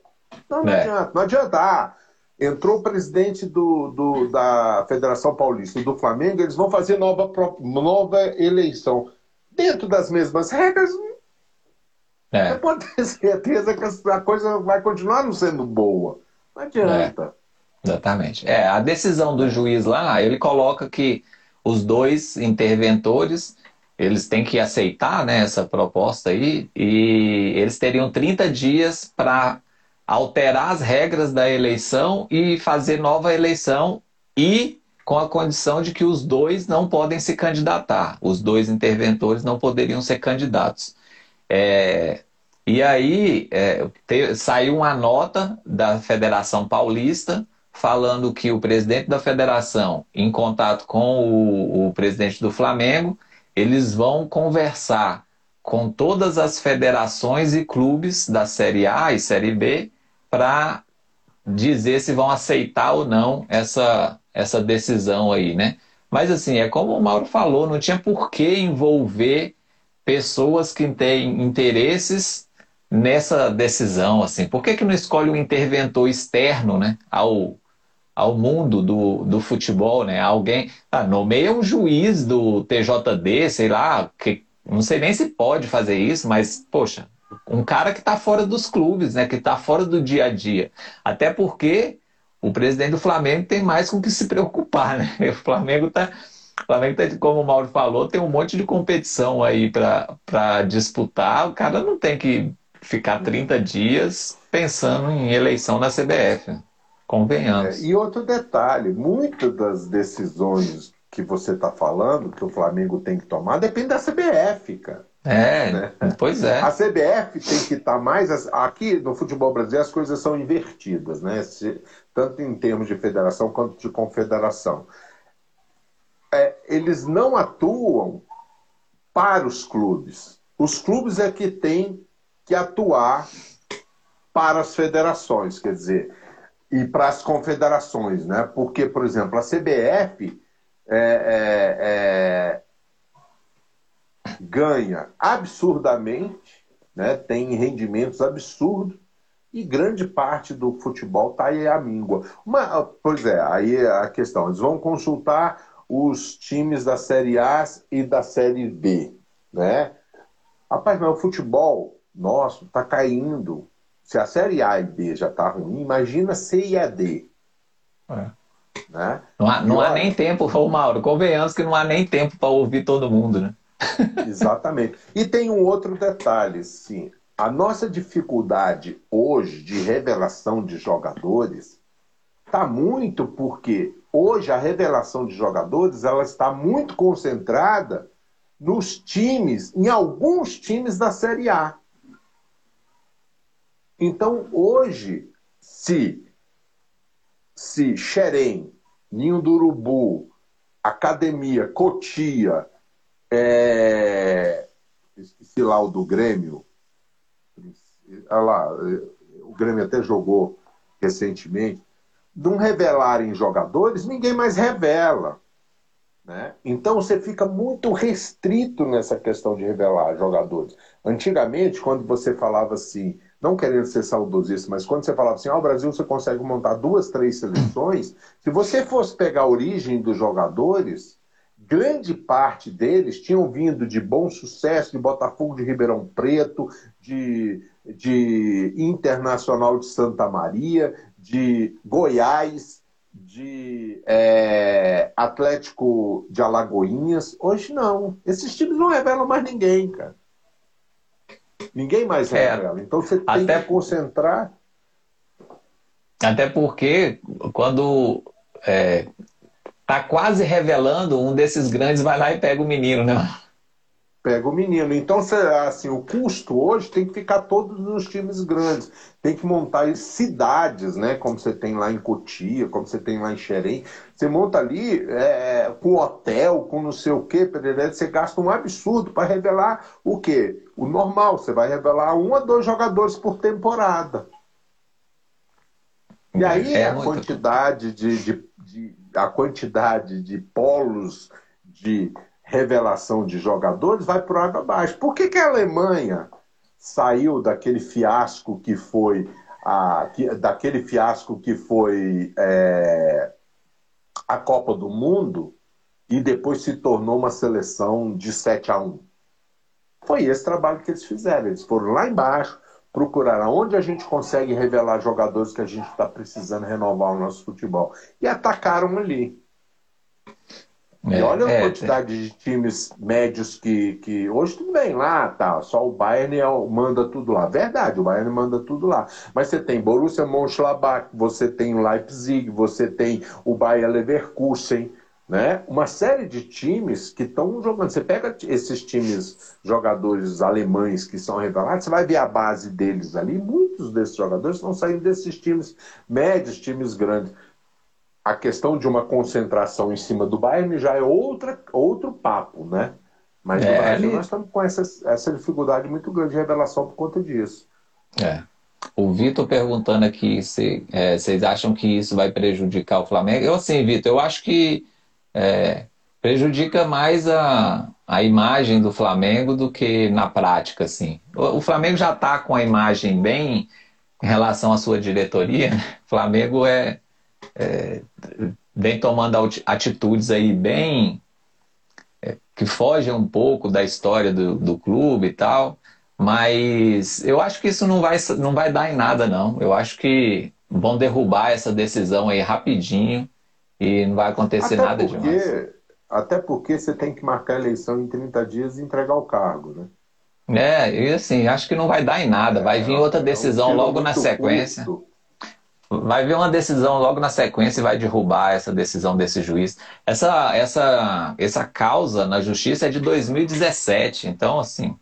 Não, não é. adianta. Não adianta. Ah, entrou o presidente do, do, da Federação Paulista do Flamengo, eles vão fazer nova, nova eleição. Dentro das mesmas regras, é. você pode ter certeza que a coisa vai continuar não sendo boa. Não adianta. É. Exatamente. É, a decisão do juiz lá, ele coloca que os dois interventores eles têm que aceitar né, essa proposta aí e eles teriam 30 dias para alterar as regras da eleição e fazer nova eleição e com a condição de que os dois não podem se candidatar, os dois interventores não poderiam ser candidatos. É, e aí é, te, saiu uma nota da Federação Paulista falando que o presidente da federação, em contato com o, o presidente do Flamengo, eles vão conversar com todas as federações e clubes da Série A e Série B para dizer se vão aceitar ou não essa, essa decisão aí, né? Mas assim, é como o Mauro falou, não tinha por que envolver pessoas que têm interesses nessa decisão, assim. Por que, que não escolhe um interventor externo, né, ao, ao mundo do, do futebol, né? Alguém, ah, nomeia um juiz do TJD, sei lá, que não sei nem se pode fazer isso, mas poxa, um cara que está fora dos clubes, né? Que está fora do dia a dia. Até porque o presidente do Flamengo tem mais com que se preocupar, né? O Flamengo está o Flamengo tá, como o Mauro falou, tem um monte de competição aí para disputar. O cara não tem que ficar 30 dias pensando em eleição na CBF. Convenhamos. É, e outro detalhe: muitas das decisões que você está falando, que o Flamengo tem que tomar, depende da CBF, cara. É, né? pois é. A CBF tem que estar tá mais. Aqui no futebol brasileiro as coisas são invertidas, né? tanto em termos de federação quanto de confederação. É, eles não atuam para os clubes. Os clubes é que têm que atuar para as federações, quer dizer, e para as confederações, né? Porque, por exemplo, a CBF é, é, é ganha absurdamente, né, tem rendimentos absurdos, e grande parte do futebol está aí à míngua. Uma, pois é, aí é a questão, eles vão consultar os times da Série A e da Série B, né? Rapaz, mas o futebol nosso está caindo. Se a Série A e B já está ruim, imagina C e a D. É. Né? Não, há, não há nem tempo, ô Mauro, convenhamos que não há nem tempo para ouvir todo mundo, né? Exatamente. E tem um outro detalhe, sim. A nossa dificuldade hoje de revelação de jogadores está muito porque hoje a revelação de jogadores ela está muito concentrada nos times, em alguns times da Série A. Então, hoje, se se Xerém, Ninho do Urubu, Academia, Cotia, é... Esqueci lá o do Grêmio. Olha lá, o Grêmio até jogou recentemente. Não revelarem jogadores, ninguém mais revela. Né? Então você fica muito restrito nessa questão de revelar jogadores. Antigamente, quando você falava assim, não querendo ser saudosista, mas quando você falava assim, ah, o Brasil você consegue montar duas, três seleções, se você fosse pegar a origem dos jogadores, grande parte deles tinham vindo de bom sucesso, de Botafogo de Ribeirão Preto, de, de Internacional de Santa Maria, de Goiás, de é, Atlético de Alagoinhas. Hoje não. Esses times não revelam mais ninguém, cara. Ninguém mais é. revela. Então você tem Até... que concentrar. Até porque quando é, tá quase revelando, um desses grandes vai lá e pega o menino, né? Pega o menino. Então, assim, o custo hoje tem que ficar todos nos times grandes. Tem que montar cidades, né? Como você tem lá em Cotia, como você tem lá em Xerém. Você monta ali é, com hotel, com não sei o quê, você gasta um absurdo para revelar o quê? O normal. Você vai revelar um a dois jogadores por temporada. E aí é a quantidade de, de, de, a quantidade de polos de revelação de jogadores vai por água abaixo. Por que, que a Alemanha saiu daquele fiasco que foi a, que, daquele fiasco que foi é, a Copa do Mundo e depois se tornou uma seleção de 7 a 1? Foi esse trabalho que eles fizeram. Eles foram lá embaixo, procurar onde a gente consegue revelar jogadores que a gente está precisando renovar o nosso futebol. E atacaram ali. É, e olha a é, quantidade é. de times médios que, que. Hoje tudo bem lá, tá. Só o Bayern é manda tudo lá. Verdade, o Bayern manda tudo lá. Mas você tem Borussia Mönchengladbach, você tem Leipzig, você tem o Bayer Leverkusen, né? Uma série de times que estão jogando. Você pega esses times, jogadores alemães que são revelados, você vai ver a base deles ali. Muitos desses jogadores estão saindo desses times médios, times grandes. A questão de uma concentração em cima do Bayern já é outra, outro papo, né? Mas é, no Brasil ali... nós estamos com essa, essa dificuldade muito grande de revelação por conta disso. É. O Vitor perguntando aqui se é, vocês acham que isso vai prejudicar o Flamengo. Eu, assim, Vitor, eu acho que é, prejudica mais a, a imagem do Flamengo do que na prática, assim. O, o Flamengo já está com a imagem bem em relação à sua diretoria. Né? O Flamengo é, é vem tomando atitudes aí bem é, que fogem um pouco da história do, do clube e tal. Mas eu acho que isso não vai, não vai dar em nada, não. Eu acho que vão derrubar essa decisão aí rapidinho e não vai acontecer até nada porque, demais. Até porque você tem que marcar a eleição em 30 dias e entregar o cargo, né? É, e assim, acho que não vai dar em nada. Vai é, vir outra decisão é um logo na sequência. Curto. Vai vir uma decisão logo na sequência e vai derrubar essa decisão desse juiz. Essa, essa, essa causa na justiça é de 2017. Então, assim,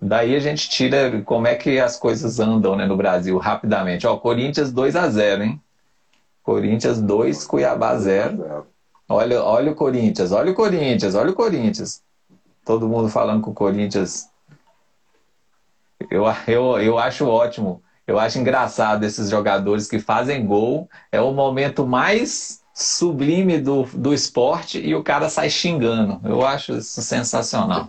daí a gente tira como é que as coisas andam né, no Brasil rapidamente. Ó, Corinthians 2 a 0 hein? Corinthians 2, Cuiabá 0. Olha, olha o Corinthians, olha o Corinthians, olha o Corinthians. Todo mundo falando com o Corinthians. Eu, eu, eu acho ótimo. Eu acho engraçado esses jogadores que fazem gol. É o momento mais sublime do, do esporte e o cara sai xingando. Eu acho isso sensacional.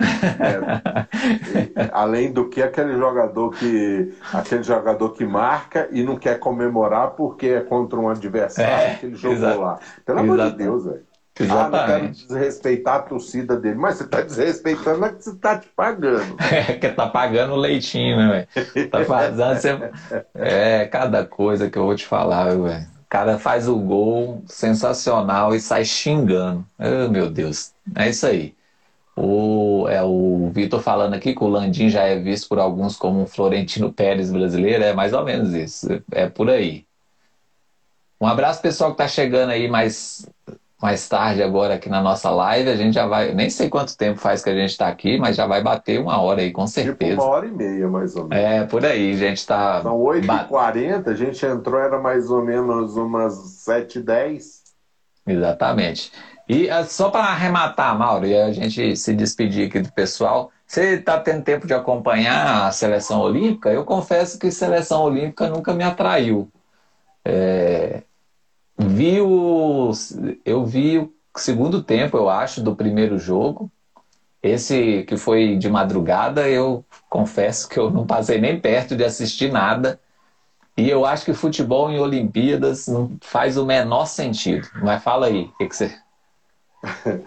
É, além do que aquele jogador que aquele jogador que marca e não quer comemorar porque é contra um adversário é, que ele jogou lá. Pelo amor de Deus, velho. Ah, não quero desrespeitar a torcida dele. Mas você está desrespeitando é que você está te pagando. É, que tá pagando o leitinho, né, velho? Tá fazendo. Você... É, cada coisa que eu vou te falar, velho. Cara faz o gol sensacional e sai xingando. Oh, meu Deus. É isso aí. O, é o Vitor falando aqui que o Landim já é visto por alguns como um Florentino Pérez brasileiro, é mais ou menos isso, é por aí. Um abraço pessoal que está chegando aí mais, mais tarde agora aqui na nossa live. A gente já vai, nem sei quanto tempo faz que a gente está aqui, mas já vai bater uma hora aí, com certeza. Tipo uma hora e meia, mais ou menos. É, por aí, a gente está... São 8h40, a gente entrou, era mais ou menos umas 7h10. Exatamente. E uh, só para arrematar, Mauro, e a gente se despedir aqui do pessoal, você está tendo tempo de acompanhar a seleção olímpica? Eu confesso que seleção olímpica nunca me atraiu. É, vi o, eu vi o segundo tempo, eu acho, do primeiro jogo. Esse que foi de madrugada, eu confesso que eu não passei nem perto de assistir nada. E eu acho que futebol em Olimpíadas não faz o menor sentido. Mas fala aí, o que, que você.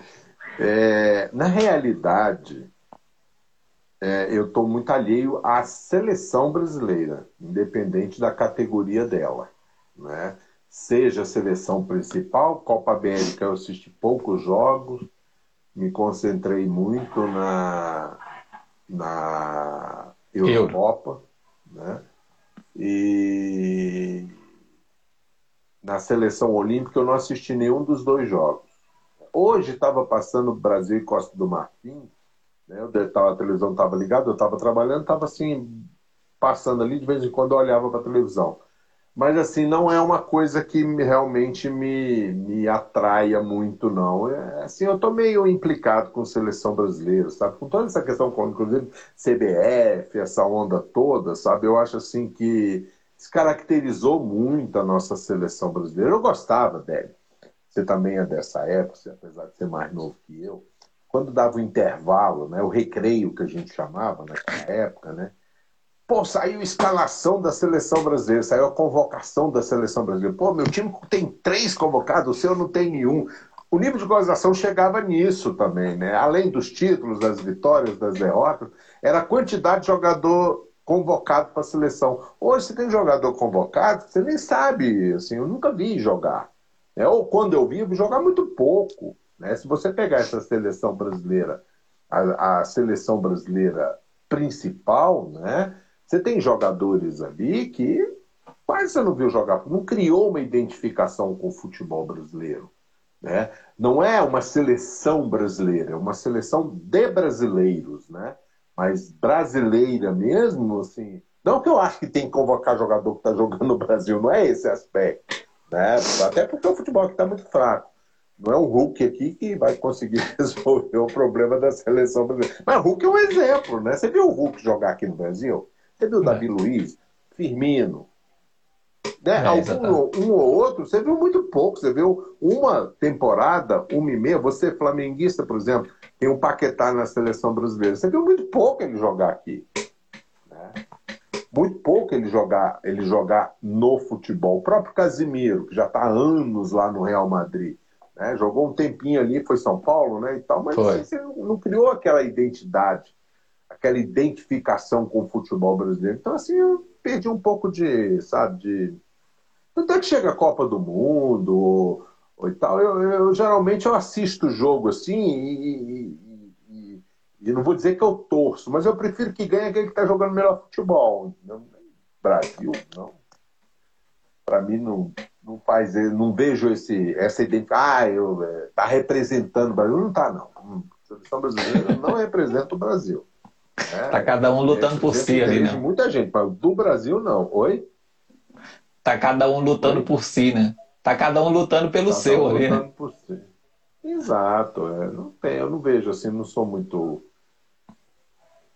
É, na realidade, é, eu estou muito alheio à seleção brasileira, independente da categoria dela. Né? Seja a seleção principal, Copa América eu assisti poucos jogos, me concentrei muito na, na Eurocopa, né? E na seleção olímpica, eu não assisti nenhum dos dois jogos. Hoje estava passando Brasil e Costa do Marfim, né? eu tava, a televisão estava ligada, eu estava trabalhando, estava assim, passando ali, de vez em quando eu olhava para a televisão. Mas assim, não é uma coisa que realmente me, me atraia muito, não. É, assim, eu estou meio implicado com seleção brasileira, sabe? Com toda essa questão, inclusive CBF, essa onda toda, sabe? Eu acho assim que descaracterizou muito a nossa seleção brasileira. Eu gostava dele. Você também é dessa época, apesar de ser mais novo que eu. Quando dava o intervalo, né, o recreio que a gente chamava naquela época, né? Pô, saiu a escalação da seleção brasileira, saiu a convocação da seleção brasileira. Pô, meu time tem três convocados, o seu não tem nenhum. O nível de organização chegava nisso também, né? Além dos títulos, das vitórias, das derrotas, era a quantidade de jogador convocado para a seleção. Hoje, você tem jogador convocado, você nem sabe, assim, eu nunca vi jogar. Né? Ou quando eu vi, eu vi jogar muito pouco. Né? Se você pegar essa seleção brasileira, a, a seleção brasileira principal, né? Você tem jogadores ali que quase você não viu jogar, não criou uma identificação com o futebol brasileiro. Né? Não é uma seleção brasileira, é uma seleção de brasileiros, né? Mas brasileira mesmo, assim. Não que eu acho que tem que convocar jogador que está jogando no Brasil, não é esse aspecto. Né? Até porque o futebol aqui está muito fraco. Não é um Hulk aqui que vai conseguir resolver o problema da seleção brasileira. Mas o Hulk é um exemplo, né? Você viu o Hulk jogar aqui no Brasil? Você viu o Davi Luiz, Firmino, né? É, Algum, um ou outro, você viu muito pouco. Você viu uma temporada, uma e meia. Você, flamenguista, por exemplo, tem um Paquetá na seleção brasileira. Você viu muito pouco ele jogar aqui. Né? Muito pouco ele jogar, ele jogar no futebol. O próprio Casimiro, que já está há anos lá no Real Madrid. Né? Jogou um tempinho ali, foi São Paulo, né? E tal, mas assim, você não criou aquela identidade aquela identificação com o futebol brasileiro. Então, assim, eu perdi um pouco de, sabe, de. Até que chega a Copa do Mundo ou, ou e tal, eu, eu, geralmente eu assisto o jogo assim e, e, e, e, não vou dizer que eu torço, mas eu prefiro que ganhe aquele que está jogando melhor futebol. Brasil, não. Para mim não, não faz, não vejo esse, essa identidade. Ah, eu, é, tá representando o Brasil. Não tá, não. A seleção brasileira não representa o Brasil. É, tá cada um lutando por si ali, né? Muita gente, mas do Brasil não. Oi? Tá cada um lutando Oi? por si, né? Tá cada um lutando pelo tá seu ali, né? Si. Exato, é. não tem, eu não vejo assim, não sou muito.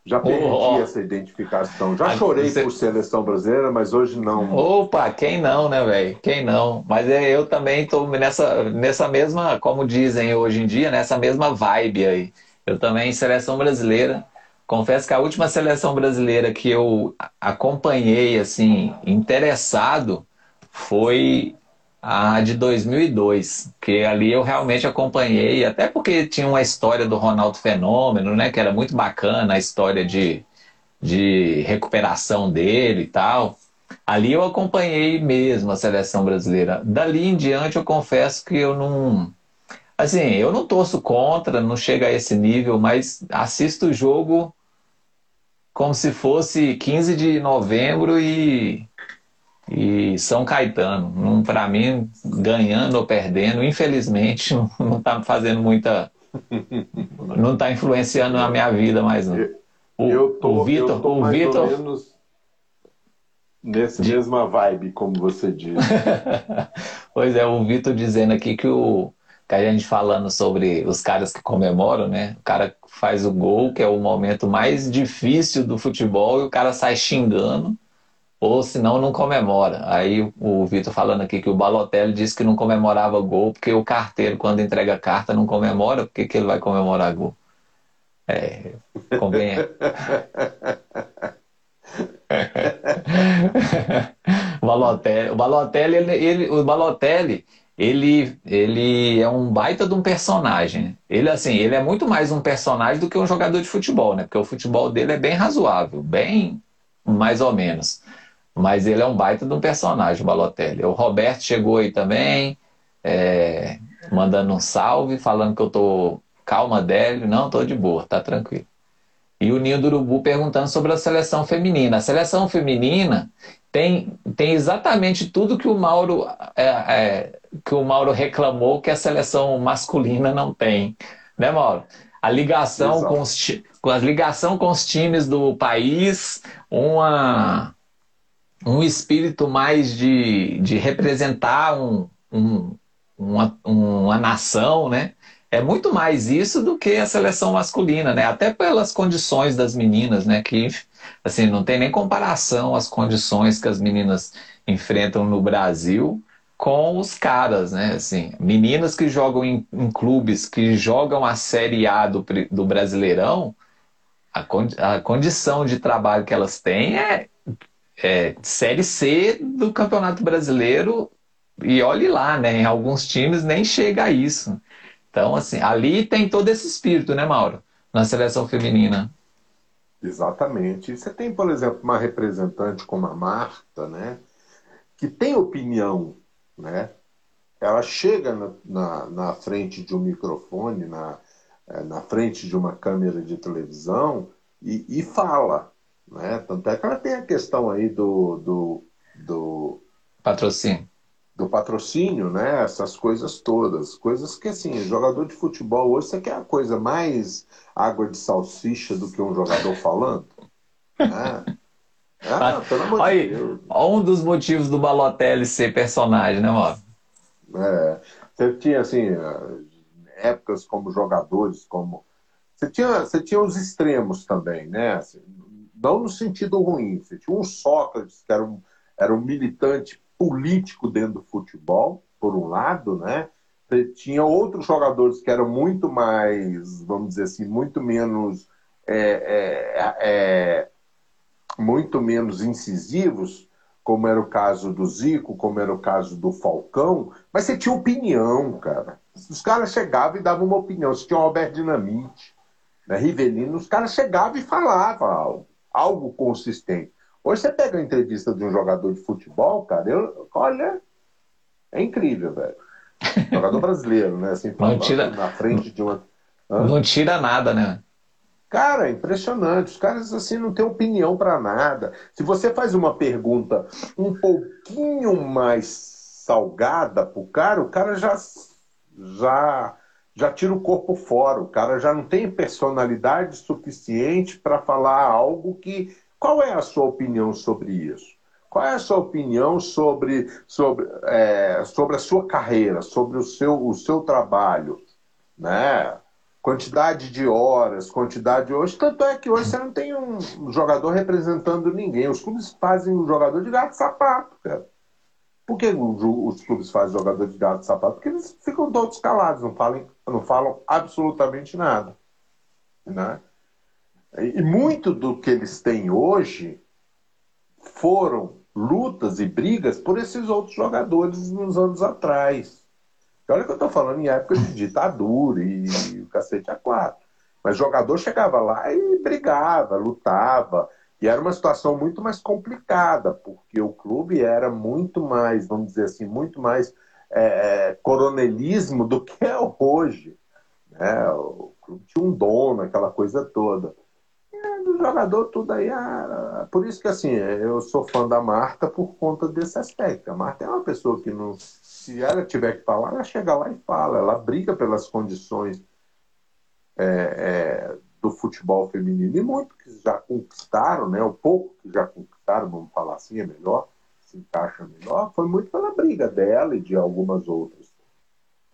Já perdi oh, oh. essa identificação. Já chorei você... por seleção brasileira, mas hoje não. Opa, quem não, né, velho? Quem não? Mas é, eu também tô nessa, nessa mesma, como dizem hoje em dia, nessa mesma vibe aí. Eu também, seleção brasileira. Confesso que a última seleção brasileira que eu acompanhei assim interessado foi a de 2002, que ali eu realmente acompanhei, até porque tinha uma história do Ronaldo Fenômeno, né, que era muito bacana, a história de, de recuperação dele e tal. Ali eu acompanhei mesmo a seleção brasileira. Dali em diante eu confesso que eu não assim, eu não torço contra, não chega a esse nível, mas assisto o jogo como se fosse 15 de novembro e, e São Caetano. Para mim, ganhando ou perdendo, infelizmente, não está fazendo muita. não está influenciando a minha vida mais não. O, eu tô, o Vitor, o Vitor. Menos nessa de... mesma vibe, como você diz. pois é, o Vitor dizendo aqui que o que a gente falando sobre os caras que comemoram, né? O cara faz o gol, que é o momento mais difícil do futebol, e o cara sai xingando, ou senão não comemora. Aí o Vitor falando aqui que o Balotelli disse que não comemorava gol, porque o carteiro, quando entrega carta, não comemora, por que, que ele vai comemorar gol? É, convém. o Balotelli, o Balotelli, ele, ele, o Balotelli ele, ele é um baita de um personagem. Ele assim, ele é muito mais um personagem do que um jogador de futebol, né? Porque o futebol dele é bem razoável, bem mais ou menos. Mas ele é um baita de um personagem, o Balotelli. O Roberto chegou aí também, é, mandando um salve, falando que eu tô calma dele. Não, tô de boa, tá tranquilo. E o Ninho do Urubu perguntando sobre a seleção feminina. A seleção feminina tem, tem exatamente tudo que o Mauro é, é, que o Mauro reclamou que a seleção masculina não tem, né, Mauro? A ligação com, os, com a ligação com os times do país, uma um espírito mais de, de representar um, um, uma, uma nação, né? É muito mais isso do que a seleção masculina, né? Até pelas condições das meninas, né? Que assim não tem nem comparação as condições que as meninas enfrentam no Brasil com os caras, né? Assim, meninas que jogam em, em clubes que jogam a Série A do, do Brasileirão, a, a condição de trabalho que elas têm é, é Série C do Campeonato Brasileiro e olhe lá, né? Em alguns times nem chega a isso. Então, assim, ali tem todo esse espírito, né, Mauro? Na seleção feminina. Exatamente. Você tem, por exemplo, uma representante como a Marta, né? Que tem opinião, né? Ela chega na, na, na frente de um microfone, na, é, na frente de uma câmera de televisão e, e fala, né? Tanto é que ela tem a questão aí do, do, do patrocínio do patrocínio, né? Essas coisas todas. Coisas que, assim, jogador de futebol hoje, você quer a coisa mais água de salsicha do que um jogador falando? Né? Ah, pelo amor de Deus. Um dos motivos do Balotelli ser personagem, né, Mauro? É. Você tinha, assim, épocas como jogadores, como. Você tinha, você tinha os extremos também, né? Assim, não no sentido ruim. Você tinha um Sócrates, que era um, era um militante político dentro do futebol, por um lado, né? Tinha outros jogadores que eram muito mais, vamos dizer assim, muito menos é, é, é, muito menos incisivos, como era o caso do Zico, como era o caso do Falcão, mas você tinha opinião, cara. Os caras chegavam e davam uma opinião. Você tinha o Albert Dinamite, né, Rivelino, os caras chegavam e falavam algo, algo consistente. Hoje você pega a entrevista de um jogador de futebol, cara, eu, olha, é incrível, velho. Jogador brasileiro, né? Assim, não tira, na frente de uma. Hã? Não tira nada, né? Cara, é impressionante. Os caras assim não têm opinião para nada. Se você faz uma pergunta um pouquinho mais salgada pro cara, o cara já já já tira o corpo fora. O cara já não tem personalidade suficiente para falar algo que qual é a sua opinião sobre isso? Qual é a sua opinião sobre, sobre, é, sobre a sua carreira, sobre o seu, o seu trabalho? Né? Quantidade de horas, quantidade de hoje. Tanto é que hoje você não tem um jogador representando ninguém. Os clubes fazem o jogador de gato sapato, cara. Por que os clubes fazem jogador de gato sapato? Porque eles ficam todos calados, não falam, não falam absolutamente nada. Né? E muito do que eles têm hoje foram lutas e brigas por esses outros jogadores nos anos atrás. E olha que eu estou falando em época de ditadura e, e o cacete a quatro. Mas jogador chegava lá e brigava, lutava. E era uma situação muito mais complicada, porque o clube era muito mais, vamos dizer assim, muito mais é, é coronelismo do que é hoje. Né? O clube tinha um dono, aquela coisa toda do jogador, tudo aí. Ah, por isso que assim, eu sou fã da Marta por conta desse aspecto. A Marta é uma pessoa que não. Se ela tiver que falar, ela chega lá e fala. Ela briga pelas condições é, é, do futebol feminino. E muitos que já conquistaram, né? O pouco que já conquistaram, vamos falar assim, é melhor, se encaixa melhor, foi muito pela briga dela e de algumas outras.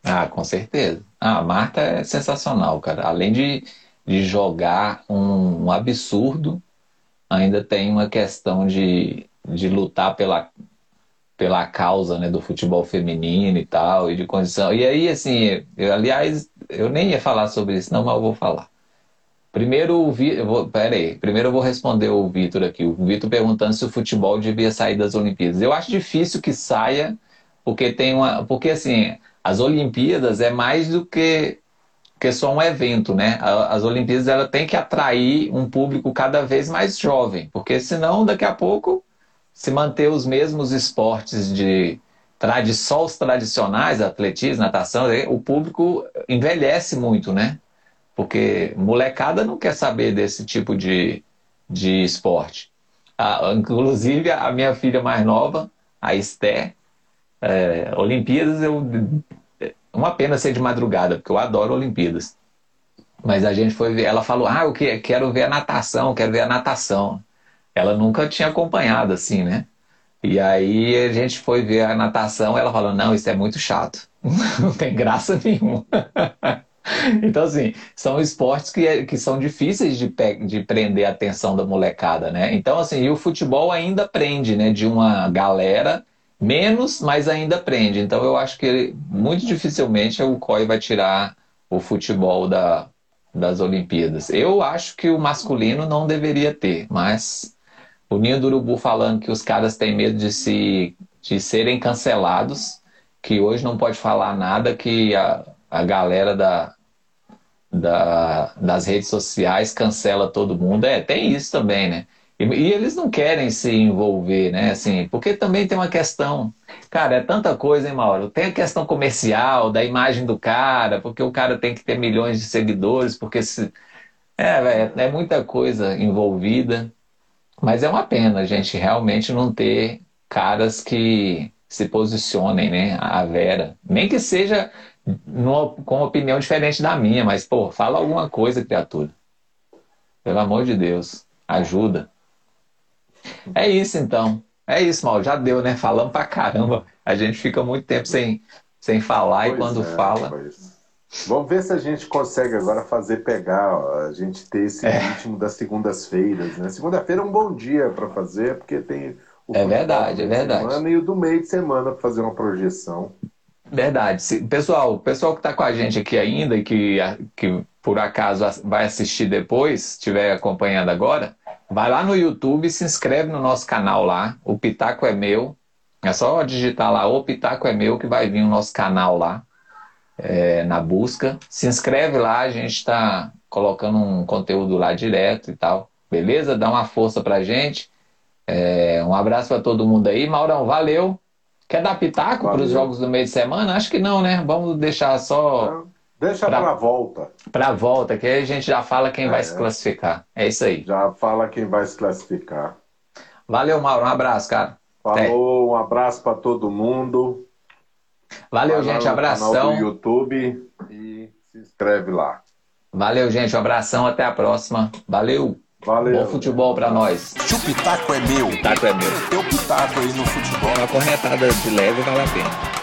Ah, com certeza. Ah, a Marta é sensacional, cara. Além de de jogar um, um absurdo, ainda tem uma questão de, de lutar pela, pela causa né, do futebol feminino e tal, e de condição. E aí, assim, eu, aliás, eu nem ia falar sobre isso, não, mas eu vou falar. Primeiro, o Vi... vou... Peraí. Primeiro eu vou responder o Vitor aqui. O Vitor perguntando se o futebol devia sair das Olimpíadas. Eu acho difícil que saia, porque tem uma. Porque assim, as Olimpíadas é mais do que que é só um evento, né? As Olimpíadas ela tem que atrair um público cada vez mais jovem, porque senão daqui a pouco se manter os mesmos esportes de trad só os tradicionais, atletismo, natação, o público envelhece muito, né? Porque molecada não quer saber desse tipo de, de esporte. Inclusive a minha filha mais nova, a Esté. É, Olimpíadas, eu, uma pena ser de madrugada, porque eu adoro Olimpíadas. Mas a gente foi ver, ela falou, ah, eu quero ver a natação, quero ver a natação. Ela nunca tinha acompanhado, assim, né? E aí a gente foi ver a natação, ela falou, não, isso é muito chato. não tem graça nenhuma. Então, assim, são esportes que, que são difíceis de, de prender a atenção da molecada, né? Então, assim, e o futebol ainda prende, né? De uma galera, menos, mas ainda prende. Então, eu acho que muito dificilmente o COI vai tirar o futebol da, das Olimpíadas. Eu acho que o masculino não deveria ter, mas o Ninho do Urubu falando que os caras têm medo de, se, de serem cancelados, que hoje não pode falar nada, que a, a galera da, da, das redes sociais cancela todo mundo. É, tem isso também, né? E, e, eles não querem se envolver, né? Assim, porque também tem uma questão. Cara, é tanta coisa, hein, Mauro? Tem a questão comercial, da imagem do cara, porque o cara tem que ter milhões de seguidores, porque se. É, é, muita coisa envolvida. Mas é uma pena a gente realmente não ter caras que se posicionem, né? A Vera. Nem que seja numa, com opinião diferente da minha, mas, pô, fala alguma coisa, criatura. Pelo amor de Deus, ajuda. É isso então. É isso, mal. Já deu, né? Falamos pra caramba. A gente fica muito tempo sem, sem falar pois e quando é, fala. Pois. Vamos ver se a gente consegue agora fazer pegar, a gente ter esse é. ritmo das segundas-feiras, né? Segunda-feira é um bom dia para fazer, porque tem o é verdade, é verdade. Semana e o do meio de semana para fazer uma projeção. Verdade. Pessoal, o pessoal que está com a gente aqui ainda e que, que por acaso vai assistir depois, estiver acompanhando agora, vai lá no YouTube e se inscreve no nosso canal lá. O Pitaco é meu. É só digitar lá, o Pitaco é meu, que vai vir o nosso canal lá é, na busca. Se inscreve lá, a gente está colocando um conteúdo lá direto e tal. Beleza? Dá uma força pra gente. É, um abraço para todo mundo aí. Maurão, valeu. Quer dar pitaco para os jogos do meio de semana? Acho que não, né? Vamos deixar só. Deixa para a volta. Para a volta, que aí a gente já fala quem é. vai se classificar. É isso aí. Já fala quem vai se classificar. Valeu, Mauro. Um abraço, cara. Falou, Até. um abraço para todo mundo. Valeu, Vai gente. Abração. No canal do YouTube e se inscreve lá. Valeu, gente. Um abração. Até a próxima. Valeu. Valeu. Bom futebol pra nós. Se o pitaco é meu. Pitaco é meu. Teu pitaco aí no futebol. Uma corretada de leve vale a pena.